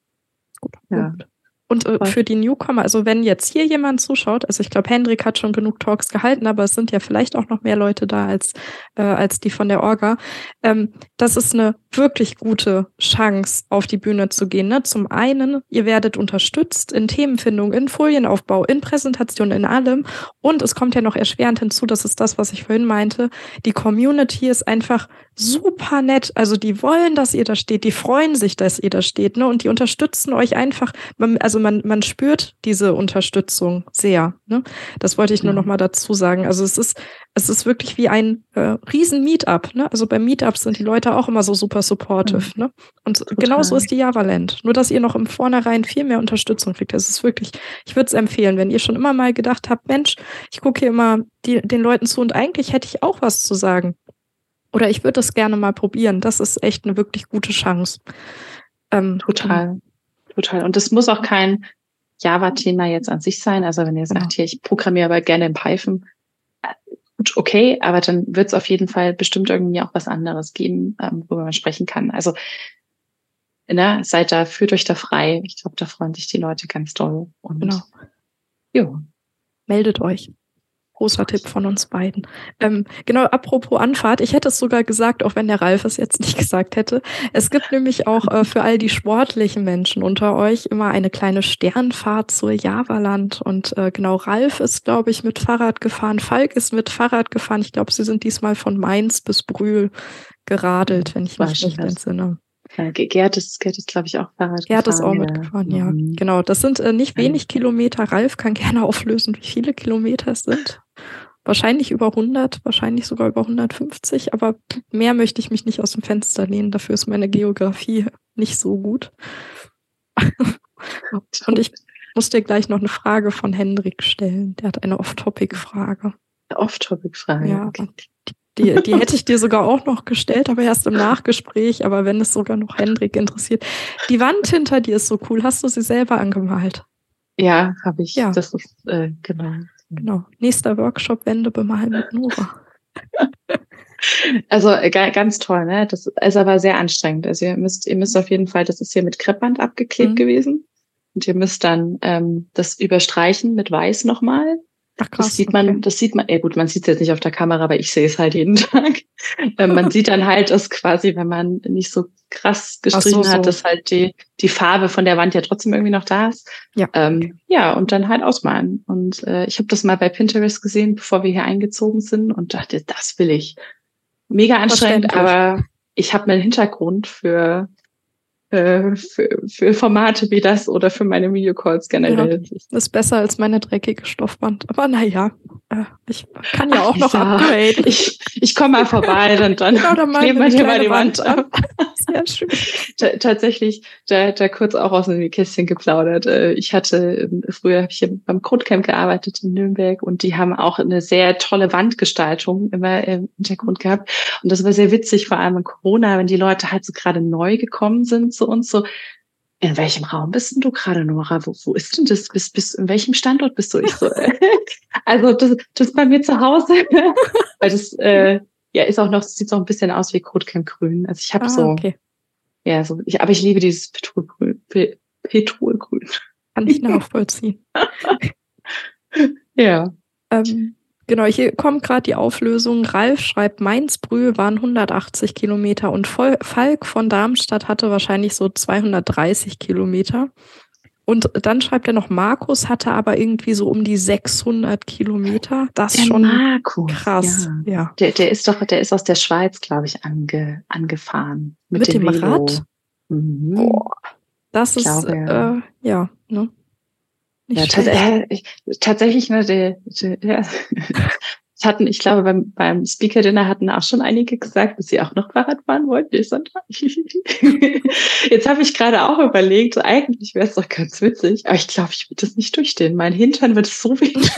Gut, ja. Gut. Und äh, für die Newcomer, also wenn jetzt hier jemand zuschaut, also ich glaube, Hendrik hat schon genug Talks gehalten, aber es sind ja vielleicht auch noch mehr Leute da als, äh, als die von der Orga. Ähm, das ist eine wirklich gute Chance, auf die Bühne zu gehen. Ne? Zum einen, ihr werdet unterstützt in Themenfindung, in Folienaufbau, in Präsentation, in allem. Und es kommt ja noch erschwerend hinzu, das ist das, was ich vorhin meinte. Die Community ist einfach super nett. Also die wollen, dass ihr da steht, die freuen sich, dass ihr da steht, ne? Und die unterstützen euch einfach. Also man, man spürt diese Unterstützung sehr. Ne? Das wollte ich nur noch mal dazu sagen. Also es ist, es ist wirklich wie ein äh, riesen Meetup. Ne? Also beim Meetup sind die Leute auch immer so super supportive. Mhm. Ne? Und Total. genauso ist die Java-Land. Nur, dass ihr noch im Vornherein viel mehr Unterstützung kriegt. Das ist wirklich, ich würde es empfehlen, wenn ihr schon immer mal gedacht habt, Mensch, ich gucke hier immer die, den Leuten zu und eigentlich hätte ich auch was zu sagen. Oder ich würde das gerne mal probieren. Das ist echt eine wirklich gute Chance. Ähm, Total. Total. Und es muss auch kein Java-Thema jetzt an sich sein. Also wenn ihr sagt, ja. hier, ich programmiere aber gerne in Python, äh, gut, okay, aber dann wird es auf jeden Fall bestimmt irgendwie auch was anderes geben, ähm, worüber man sprechen kann. Also ne, seid da, führt euch da frei. Ich glaube, da freuen sich die Leute ganz doll. Und genau. jo. Meldet euch. Großer Tipp von uns beiden. Ähm, genau, apropos Anfahrt, ich hätte es sogar gesagt, auch wenn der Ralf es jetzt nicht gesagt hätte. Es gibt nämlich auch äh, für all die sportlichen Menschen unter euch immer eine kleine Sternfahrt zur Javaland. Und äh, genau, Ralf ist, glaube ich, mit Fahrrad gefahren. Falk ist mit Fahrrad gefahren. Ich glaube, sie sind diesmal von Mainz bis Brühl geradelt, wenn ich mich nicht entsinne. Ja, Gerd ist, Gerd ist glaube ich, auch Fahrrad Gerd gefahren. Ist auch mitgefahren, ja. Mhm. Genau, das sind äh, nicht wenig Kilometer. Ralf kann gerne auflösen, wie viele Kilometer es sind. Wahrscheinlich über 100, wahrscheinlich sogar über 150, aber mehr möchte ich mich nicht aus dem Fenster lehnen. Dafür ist meine Geografie nicht so gut. Und ich muss dir gleich noch eine Frage von Hendrik stellen. Der hat eine Off-Topic-Frage. Off-Topic-Frage. Ja, okay. Die, die hätte ich dir sogar auch noch gestellt, aber erst im Nachgespräch. Aber wenn es sogar noch Hendrik interessiert. Die Wand hinter dir ist so cool. Hast du sie selber angemalt? Ja, habe ich. Ja. Das ist, äh, genau. Genau. Nächster Workshop Wände bemalen mit Nora. Also äh, ganz toll, ne? Das ist aber sehr anstrengend. Also ihr müsst, ihr müsst auf jeden Fall, das ist hier mit Kreppband abgeklebt mhm. gewesen. Und ihr müsst dann ähm, das überstreichen mit Weiß nochmal. Ach, krass, das sieht man, okay. das sieht man, ja gut, man sieht es jetzt nicht auf der Kamera, aber ich sehe es halt jeden Tag. ähm, man sieht dann halt, dass quasi, wenn man nicht so krass gestrichen so, hat, dass halt die, die Farbe von der Wand ja trotzdem irgendwie noch da ist. Ja. Ähm, ja, und dann halt ausmalen. Und äh, ich habe das mal bei Pinterest gesehen, bevor wir hier eingezogen sind und dachte, das will ich. Mega anstrengend, aber ich habe einen Hintergrund für äh, für, für Formate wie das oder für meine Videocalls generell. Ja, das ist besser als meine dreckige Stoffwand. Aber naja, äh, ich kann ja auch noch ja, upgraden. Ich, ich komme mal vorbei, dann, dann genau, dann kleben wir hier mal die Wand ab. Sehr schön. tatsächlich, da, da kurz auch aus dem Kästchen geplaudert. Äh, ich hatte, ähm, früher habe ich hier beim Grundcamp gearbeitet in Nürnberg und die haben auch eine sehr tolle Wandgestaltung immer im Hintergrund gehabt. Und das war sehr witzig, vor allem in Corona, wenn die Leute halt so gerade neu gekommen sind zu uns, so, in welchem Raum bist denn du gerade, Nora? Wo, wo ist denn das? Bist, bist, in welchem Standort bist du? Ich so, also das, das ist bei mir zu Hause. Weil das äh, ja ist auch noch, sieht so ein bisschen aus wie Kotcamp Grün. Also ich habe ah, so, okay. ja, so, ich, aber ich liebe dieses Petrolgrün. Petrolgrün. Kann ich nachvollziehen. ja. Ähm, Genau, hier kommt gerade die Auflösung. Ralf schreibt, Mainz-Brühl waren 180 Kilometer und Falk von Darmstadt hatte wahrscheinlich so 230 Kilometer. Und dann schreibt er noch, Markus hatte aber irgendwie so um die 600 Kilometer. Das ist schon Markus, krass. Ja. ja. Der, der ist doch, der ist aus der Schweiz, glaube ich, ange, angefahren. Mit, mit dem, dem Rad? Mhm. Boah. Das ist, glaube, ja. Äh, ja, ne? Ja, tats tatsächlich, ne, der, der, Das hatten, ich glaube, beim, beim Speaker Dinner hatten auch schon einige gesagt, dass sie auch noch Fahrrad fahren wollten. Jetzt habe ich gerade auch überlegt, eigentlich wäre es doch ganz witzig, aber ich glaube, ich würde das nicht durchstehen. Mein Hintern wird es so wehtun.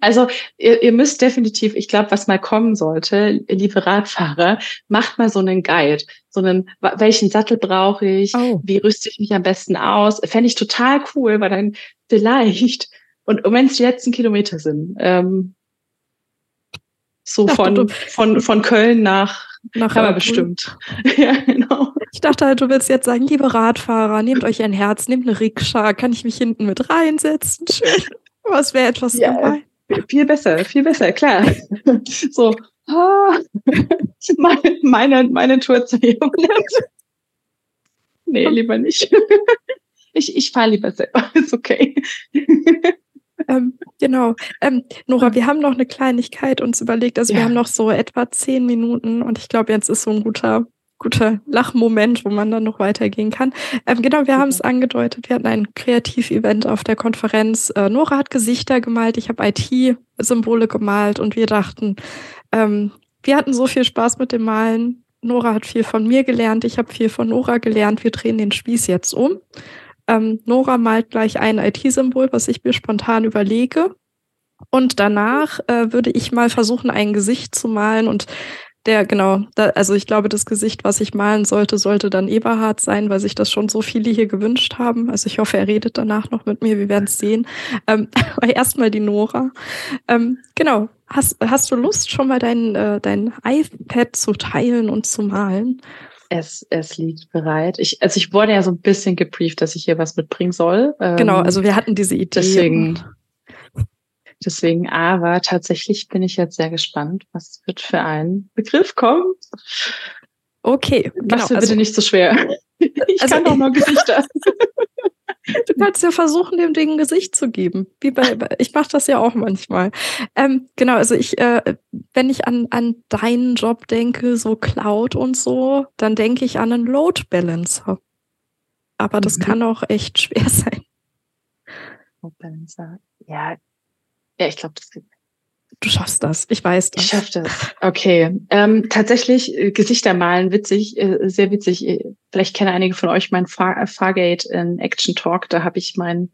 Also ihr, ihr müsst definitiv, ich glaube, was mal kommen sollte, liebe Radfahrer, macht mal so einen Guide, so einen, welchen Sattel brauche ich, oh. wie rüste ich mich am besten aus. Fände ich total cool, weil dann vielleicht, und wenn es die letzten Kilometer sind, ähm, so dachte, von, von, von Köln nach, nach Hammer bestimmt. ja, genau. Ich dachte halt, du willst jetzt sagen, liebe Radfahrer, nehmt euch ein Herz, nehmt eine Rikscha, kann ich mich hinten mit reinsetzen? Schön. Was wäre etwas ja, gemein? Viel besser, viel besser, klar. so, ah, meine, meine Tour zu. Nee, lieber nicht. Ich, ich fahre lieber selber, ist okay. Ähm, genau. Ähm, Nora, wir haben noch eine Kleinigkeit uns überlegt. Also ja. wir haben noch so etwa zehn Minuten und ich glaube, jetzt ist so ein guter guter Lachmoment, wo man dann noch weitergehen kann. Ähm, genau, wir haben es angedeutet. Wir hatten ein Kreativevent auf der Konferenz. Äh, Nora hat Gesichter gemalt, ich habe IT-Symbole gemalt und wir dachten, ähm, wir hatten so viel Spaß mit dem Malen. Nora hat viel von mir gelernt, ich habe viel von Nora gelernt. Wir drehen den Spieß jetzt um. Ähm, Nora malt gleich ein IT-Symbol, was ich mir spontan überlege. Und danach äh, würde ich mal versuchen, ein Gesicht zu malen und der, genau, da, also ich glaube, das Gesicht, was ich malen sollte, sollte dann Eberhard sein, weil sich das schon so viele hier gewünscht haben. Also ich hoffe, er redet danach noch mit mir, wir werden es sehen. Ähm, aber erstmal die Nora. Ähm, genau, hast, hast du Lust, schon mal dein, äh, dein iPad zu teilen und zu malen? Es, es liegt bereit. Ich, also ich wurde ja so ein bisschen gebrieft, dass ich hier was mitbringen soll. Genau, ähm, also wir hatten diese Idee. Deswegen Deswegen, aber tatsächlich bin ich jetzt sehr gespannt, was wird für ein Begriff kommen. Okay. Genau, Mach's also, bitte nicht so schwer. Ich also, kann doch nur Gesichter. Du kannst ja versuchen, dem Ding ein Gesicht zu geben. Wie bei, ich mache das ja auch manchmal. Ähm, genau, also ich, äh, wenn ich an, an deinen Job denke, so Cloud und so, dann denke ich an einen Load Balancer. Aber das mhm. kann auch echt schwer sein. Load Balancer. Ja, ja, ich glaube, das geht. Du schaffst das. Ich weiß das. Ich schaff das. Okay. Ähm, tatsächlich äh, Gesichter malen, witzig, äh, sehr witzig. Äh, vielleicht kennen einige von euch mein Far äh, Fargate in Action Talk. Da habe ich meinen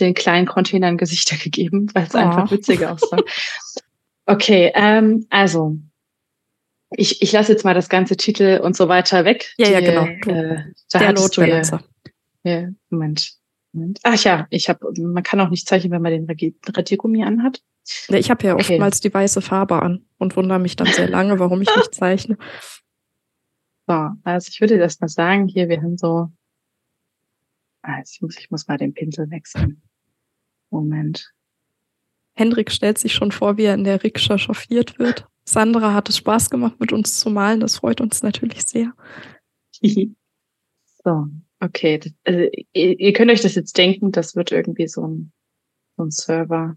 den kleinen Containern Gesichter gegeben, weil es oh. einfach witzig aussah. Okay, ähm, also ich, ich lasse jetzt mal das ganze Titel und so weiter weg. Ja, die, ja, genau. Du, äh, da der Notbalancer. Ja, Moment. Ach ja, ich habe, man kann auch nicht zeichnen, wenn man den Radiergummi anhat. Ich habe ja okay. oftmals die weiße Farbe an und wundere mich dann sehr lange, warum ich nicht zeichne. So, also ich würde das mal sagen, hier, wir haben so, also ich muss, ich muss mal den Pinsel wechseln. Moment. Hendrik stellt sich schon vor, wie er in der Rikscha chauffiert wird. Sandra hat es Spaß gemacht, mit uns zu malen. Das freut uns natürlich sehr. so, Okay, also ihr, ihr, könnt euch das jetzt denken, das wird irgendwie so ein, so ein Server.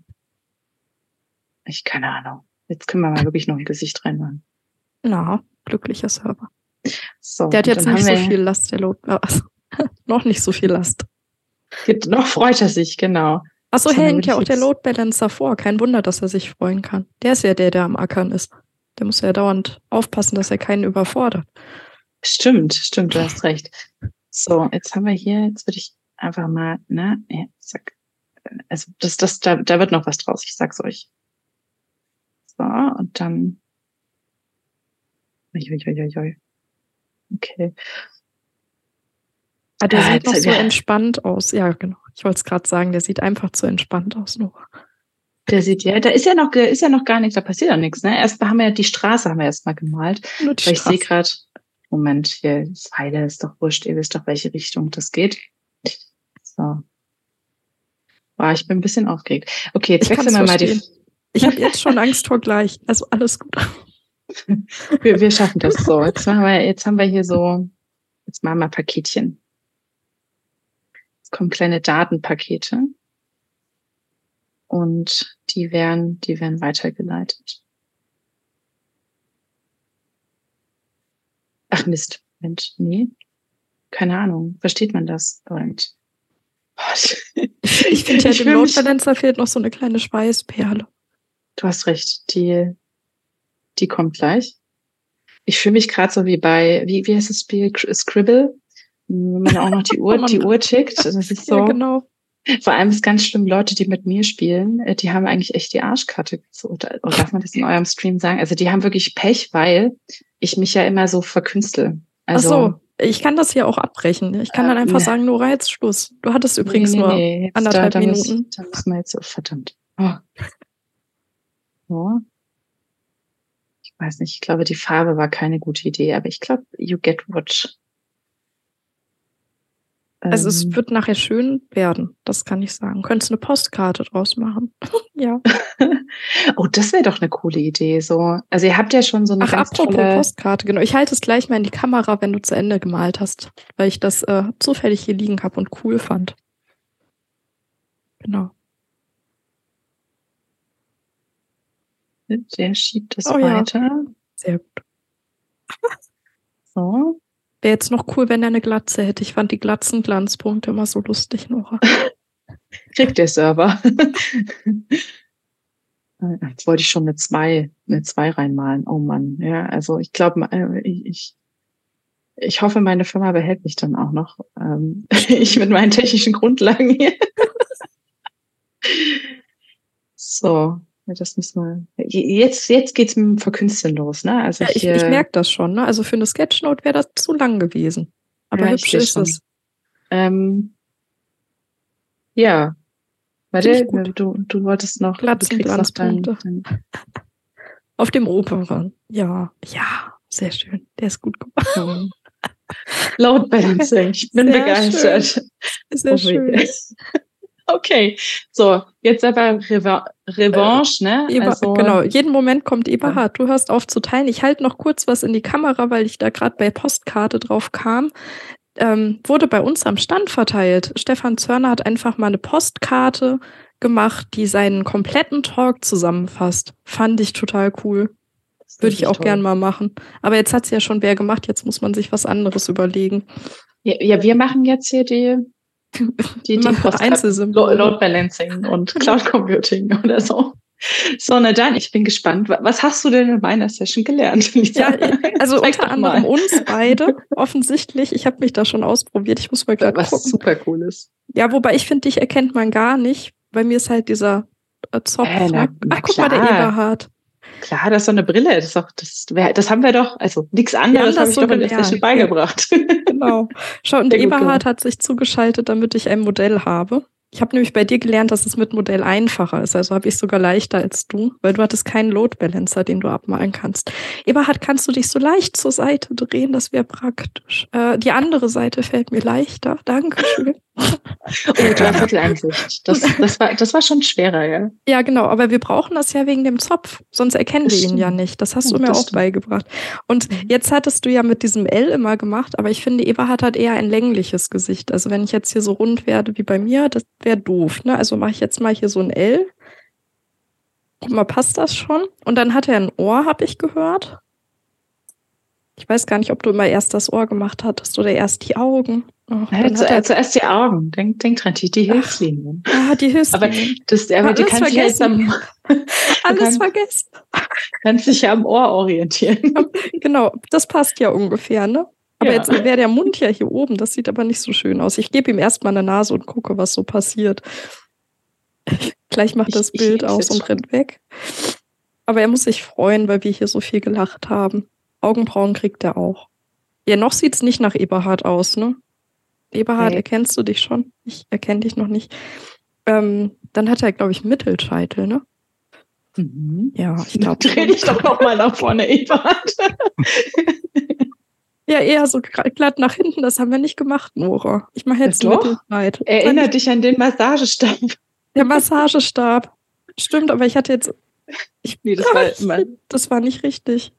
Ich keine Ahnung. Jetzt können wir mal wirklich noch ein Gesicht reinmachen. Na, glücklicher Server. So, der hat jetzt nicht so viel Last, der Load. Also, noch nicht so viel Last. Noch freut er sich, genau. Achso, so, hängt ja auch der Load Balancer vor. Kein Wunder, dass er sich freuen kann. Der ist ja der, der am Ackern ist. Der muss ja dauernd aufpassen, dass er keinen überfordert. Stimmt, stimmt, du hast recht. So, jetzt haben wir hier, jetzt würde ich einfach mal, ne, ja, zack. Also das, das, da, da wird noch was draus, ich sag's euch. So, und dann. Okay. Ah, der äh, sieht noch so ja. entspannt aus. Ja, genau. Ich wollte es gerade sagen, der sieht einfach zu entspannt aus, Nora. Der sieht ja, da ist ja noch, ist ja noch gar nichts, da passiert ja nichts, ne? Erst haben wir ja die Straße haben wir erst mal gemalt. Nur die weil Straße. ich sehe gerade, Moment, hier ist Heide, ist doch wurscht, ihr wisst doch, welche Richtung das geht. So. Boah, ich bin ein bisschen aufgeregt. Okay, jetzt wechseln wir mal die. Ich habe jetzt schon Angst vor gleich. Also alles gut. wir, wir schaffen das so. Jetzt, machen wir, jetzt haben wir hier so, jetzt machen wir Paketchen. Jetzt kommen kleine Datenpakete. Und die werden, die werden weitergeleitet. Ach Mist, Mensch, nee. Keine Ahnung. Versteht man das? Und ich finde ja, dem Load Balancer fehlt noch so eine kleine Schweißperle. Du hast recht. Die, die kommt gleich. Ich fühle mich gerade so wie bei, wie, wie heißt das Spiel? Scribble? Wenn man auch noch die Uhr, die Uhr tickt. Das ist so. Ja, genau. Vor allem ist ganz schlimm, Leute, die mit mir spielen, äh, die haben eigentlich echt die Arschkarte gezogen. Oder darf man das in eurem Stream sagen? Also die haben wirklich Pech, weil ich mich ja immer so verkünstel. Also, Ach so, ich kann das hier auch abbrechen. Ich kann dann einfach äh, sagen, Nora, jetzt Schluss. Du hattest übrigens nee, nee, nur nee, anderthalb da, da Minuten. Muss, da müssen wir jetzt, oh, verdammt. Oh. So. Ich weiß nicht, ich glaube, die Farbe war keine gute Idee, aber ich glaube, you get what also es ähm. wird nachher schön werden, das kann ich sagen. Könntest eine Postkarte draus machen. ja. oh, das wäre doch eine coole Idee. So, also ihr habt ja schon so eine Ach, ganz apropos tolle Postkarte, genau. Ich halte es gleich mal in die Kamera, wenn du zu Ende gemalt hast, weil ich das äh, zufällig hier liegen habe und cool fand. Genau. Der schiebt das oh, weiter. Ja. Sehr gut. so. Wäre jetzt noch cool, wenn er eine Glatze hätte. Ich fand die Glatzenglanzpunkte immer so lustig, Nora. Kriegt der Server. Jetzt wollte ich schon eine 2, eine 2 reinmalen. Oh Mann. Ja, also ich glaube, äh, ich, ich hoffe, meine Firma behält mich dann auch noch. Ähm, ich mit meinen technischen Grundlagen hier. so, das müssen wir. Jetzt, jetzt geht's mit dem Verkünsteln los, ne? Also ja, ich, ich, ich merke das schon, ne? Also für eine Sketchnote wäre das zu lang gewesen. Aber ja, hübsch ist es. Ähm, ja. Warte, du, du wolltest noch. Glatzenglanzpunkte. Auf dem Opernrang. Ja, ja, sehr schön. Der ist gut gemacht. Load Balancing. Ich bin sehr begeistert. Schön. Sehr oh, schön. Okay, so, jetzt aber Reva Revanche, ne? Eba, also, genau, jeden Moment kommt Eberhard. Du hörst auf zu teilen. Ich halte noch kurz was in die Kamera, weil ich da gerade bei Postkarte drauf kam. Ähm, wurde bei uns am Stand verteilt. Stefan Zörner hat einfach mal eine Postkarte gemacht, die seinen kompletten Talk zusammenfasst. Fand ich total cool. Würde ich auch toll. gern mal machen. Aber jetzt hat es ja schon wer gemacht, jetzt muss man sich was anderes überlegen. Ja, ja, wir machen jetzt hier die die, die Einzelsymbole. Load Balancing und Cloud Computing oder so. So, na dann, ich bin gespannt. Was hast du denn in meiner Session gelernt? Ja, also unter anderem uns beide, offensichtlich. Ich habe mich da schon ausprobiert. Ich muss mal gerade gucken. Was super cool ist. Ja, wobei ich finde, dich erkennt man gar nicht. Bei mir ist halt dieser äh, Zopf. Äh, na, na Ach, guck klar. mal, der Eberhard. Klar, das ist so eine Brille. Das, ist auch, das, das haben wir doch, also nichts anderes habe ich so doch in der Session beigebracht. Genau. Schau, und Eberhard hat sich zugeschaltet, damit ich ein Modell habe. Ich habe nämlich bei dir gelernt, dass es mit Modell einfacher ist. Also habe ich sogar leichter als du, weil du hattest keinen Load Balancer, den du abmalen kannst. Eberhard, kannst du dich so leicht zur Seite drehen? Das wäre praktisch. Äh, die andere Seite fällt mir leichter. Dankeschön. oh, Dreivierteleinsicht. Das, das, war, das war schon schwerer, ja. Ja, genau. Aber wir brauchen das ja wegen dem Zopf. Sonst erkennen das wir ihn ja nicht. Das hast du mir auch stimmt. beigebracht. Und mhm. jetzt hattest du ja mit diesem L immer gemacht, aber ich finde, Eberhard hat eher ein längliches Gesicht. Also wenn ich jetzt hier so rund werde wie bei mir, das wäre doof. Ne? Also mache ich jetzt mal hier so ein L. Guck mal, passt das schon? Und dann hat er ein Ohr, habe ich gehört. Ich weiß gar nicht, ob du immer erst das Ohr gemacht hattest oder erst die Augen. Oh, ja, zu, er, zuerst die Augen. Denk, denk dran, die, die Hilfslinien. Ah, die Hilfslinien. Aber, das, aber du kannst dich jetzt am, Alles kann, vergessen. Kannst dich ja am Ohr orientieren. Genau, das passt ja ungefähr, ne? Aber ja. jetzt wäre der Mund ja hier oben. Das sieht aber nicht so schön aus. Ich gebe ihm erstmal eine Nase und gucke, was so passiert. Gleich macht das ich, Bild ich aus und rennt weg. Aber er muss sich freuen, weil wir hier so viel gelacht haben. Augenbrauen kriegt er auch. Ja, noch sieht es nicht nach Eberhard aus, ne? Eberhard, okay. erkennst du dich schon? Ich erkenne dich noch nicht. Ähm, dann hat er, glaube ich, Mittelscheitel, ne? Mhm. Ja, ich glaube. Dreh dich doch nochmal nach vorne, Eberhard. Ja, eher so glatt nach hinten, das haben wir nicht gemacht, Nora. Ich mache jetzt ja, Mittelbreit. Erinner dich an den Massagestab. Der Massagestab. Stimmt, aber ich hatte jetzt. Ich, nee, das war, immer, das war nicht richtig.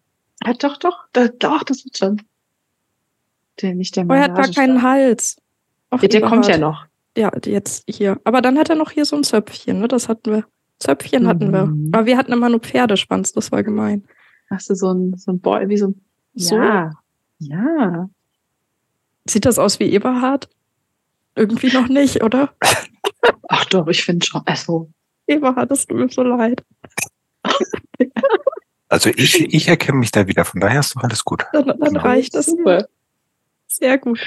Ja, doch, doch, da, doch, das wird schon. Der, nicht der aber er hat gar keinen Hals. Ach, der, der kommt ja noch. Ja, jetzt hier. Aber dann hat er noch hier so ein Zöpfchen, ne? Das hatten wir. Zöpfchen mhm. hatten wir. Mhm. Aber wir hatten immer nur Pferdeschwanz, das war gemein. Hast du so ein, so ein Boy, wie so ein. So? Ja. Ja. Sieht das aus wie Eberhard? Irgendwie noch nicht, oder? Ach doch, ich finde schon. Also. Eberhard, es tut mir so leid. Also ich, ich erkenne mich da wieder, von daher ist doch alles gut. Dann, dann Genau. reicht das. Super. Sehr gut.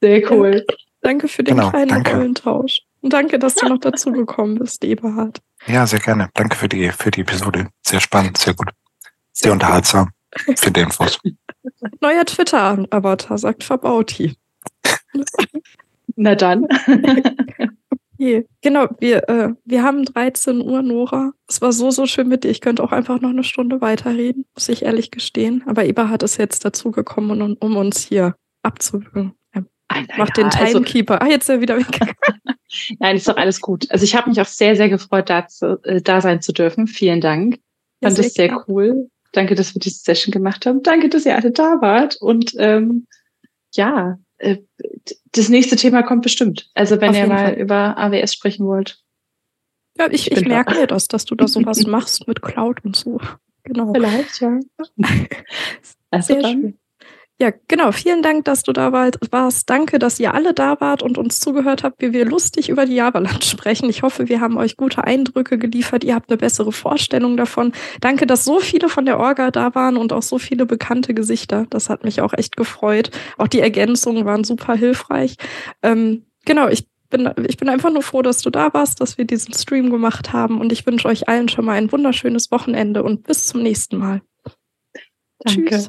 Sehr cool. Danke für den Genau, kleinen danke. Rollentausch. Und danke, dass du noch dazu gekommen bist, Eberhard. Ja, sehr gerne. Danke für die, für die Episode. Sehr spannend, sehr gut. Sehr unterhaltsam. Für die Infos. Neuer Twitter-Avatar, sagt Verbauti. Na dann. Okay. Genau, wir, äh, wir haben 13 Uhr, Nora. Es war so, so schön mit dir. Ich könnte auch einfach noch eine Stunde weiterreden, muss ich ehrlich gestehen. Aber Eberhard ist jetzt dazugekommen, um, um uns hier abzuwürgen. Nein, nein, macht den ja, also- Timekeeper. ah, jetzt ist er wieder weg. Nein, ist doch alles gut. Also ich habe mich auch sehr, sehr gefreut, da, zu, äh, da sein zu dürfen. Vielen Dank. Ja, Fand sehr es sehr gerne. cool. Danke, dass wir diese Session gemacht haben. Danke, dass ihr alle da wart. Und ähm, ja, äh, das nächste Thema kommt bestimmt. Also wenn Auf ihr mal Fall. über AWS sprechen wollt. Ja, ich, Ich ich merke mir das, dass du da sowas machst mit Cloud und so. Genau. Vielleicht, ja. Also Sehr dann. schön. Ja, genau. Vielen Dank, dass du da warst. Danke, dass ihr alle da wart und uns zugehört habt, wie wir lustig über die Javaland sprechen. Ich hoffe, wir haben euch gute Eindrücke geliefert. Ihr habt eine bessere Vorstellung davon. Danke, dass so viele von der Orga da waren und auch so viele bekannte Gesichter. Das hat mich auch echt gefreut. Auch die Ergänzungen waren super hilfreich. Ähm, genau, ich bin, ich bin einfach nur froh, dass du da warst, dass wir diesen Stream gemacht haben und ich wünsche euch allen schon mal ein wunderschönes Wochenende und bis zum nächsten Mal. Danke. Tschüss.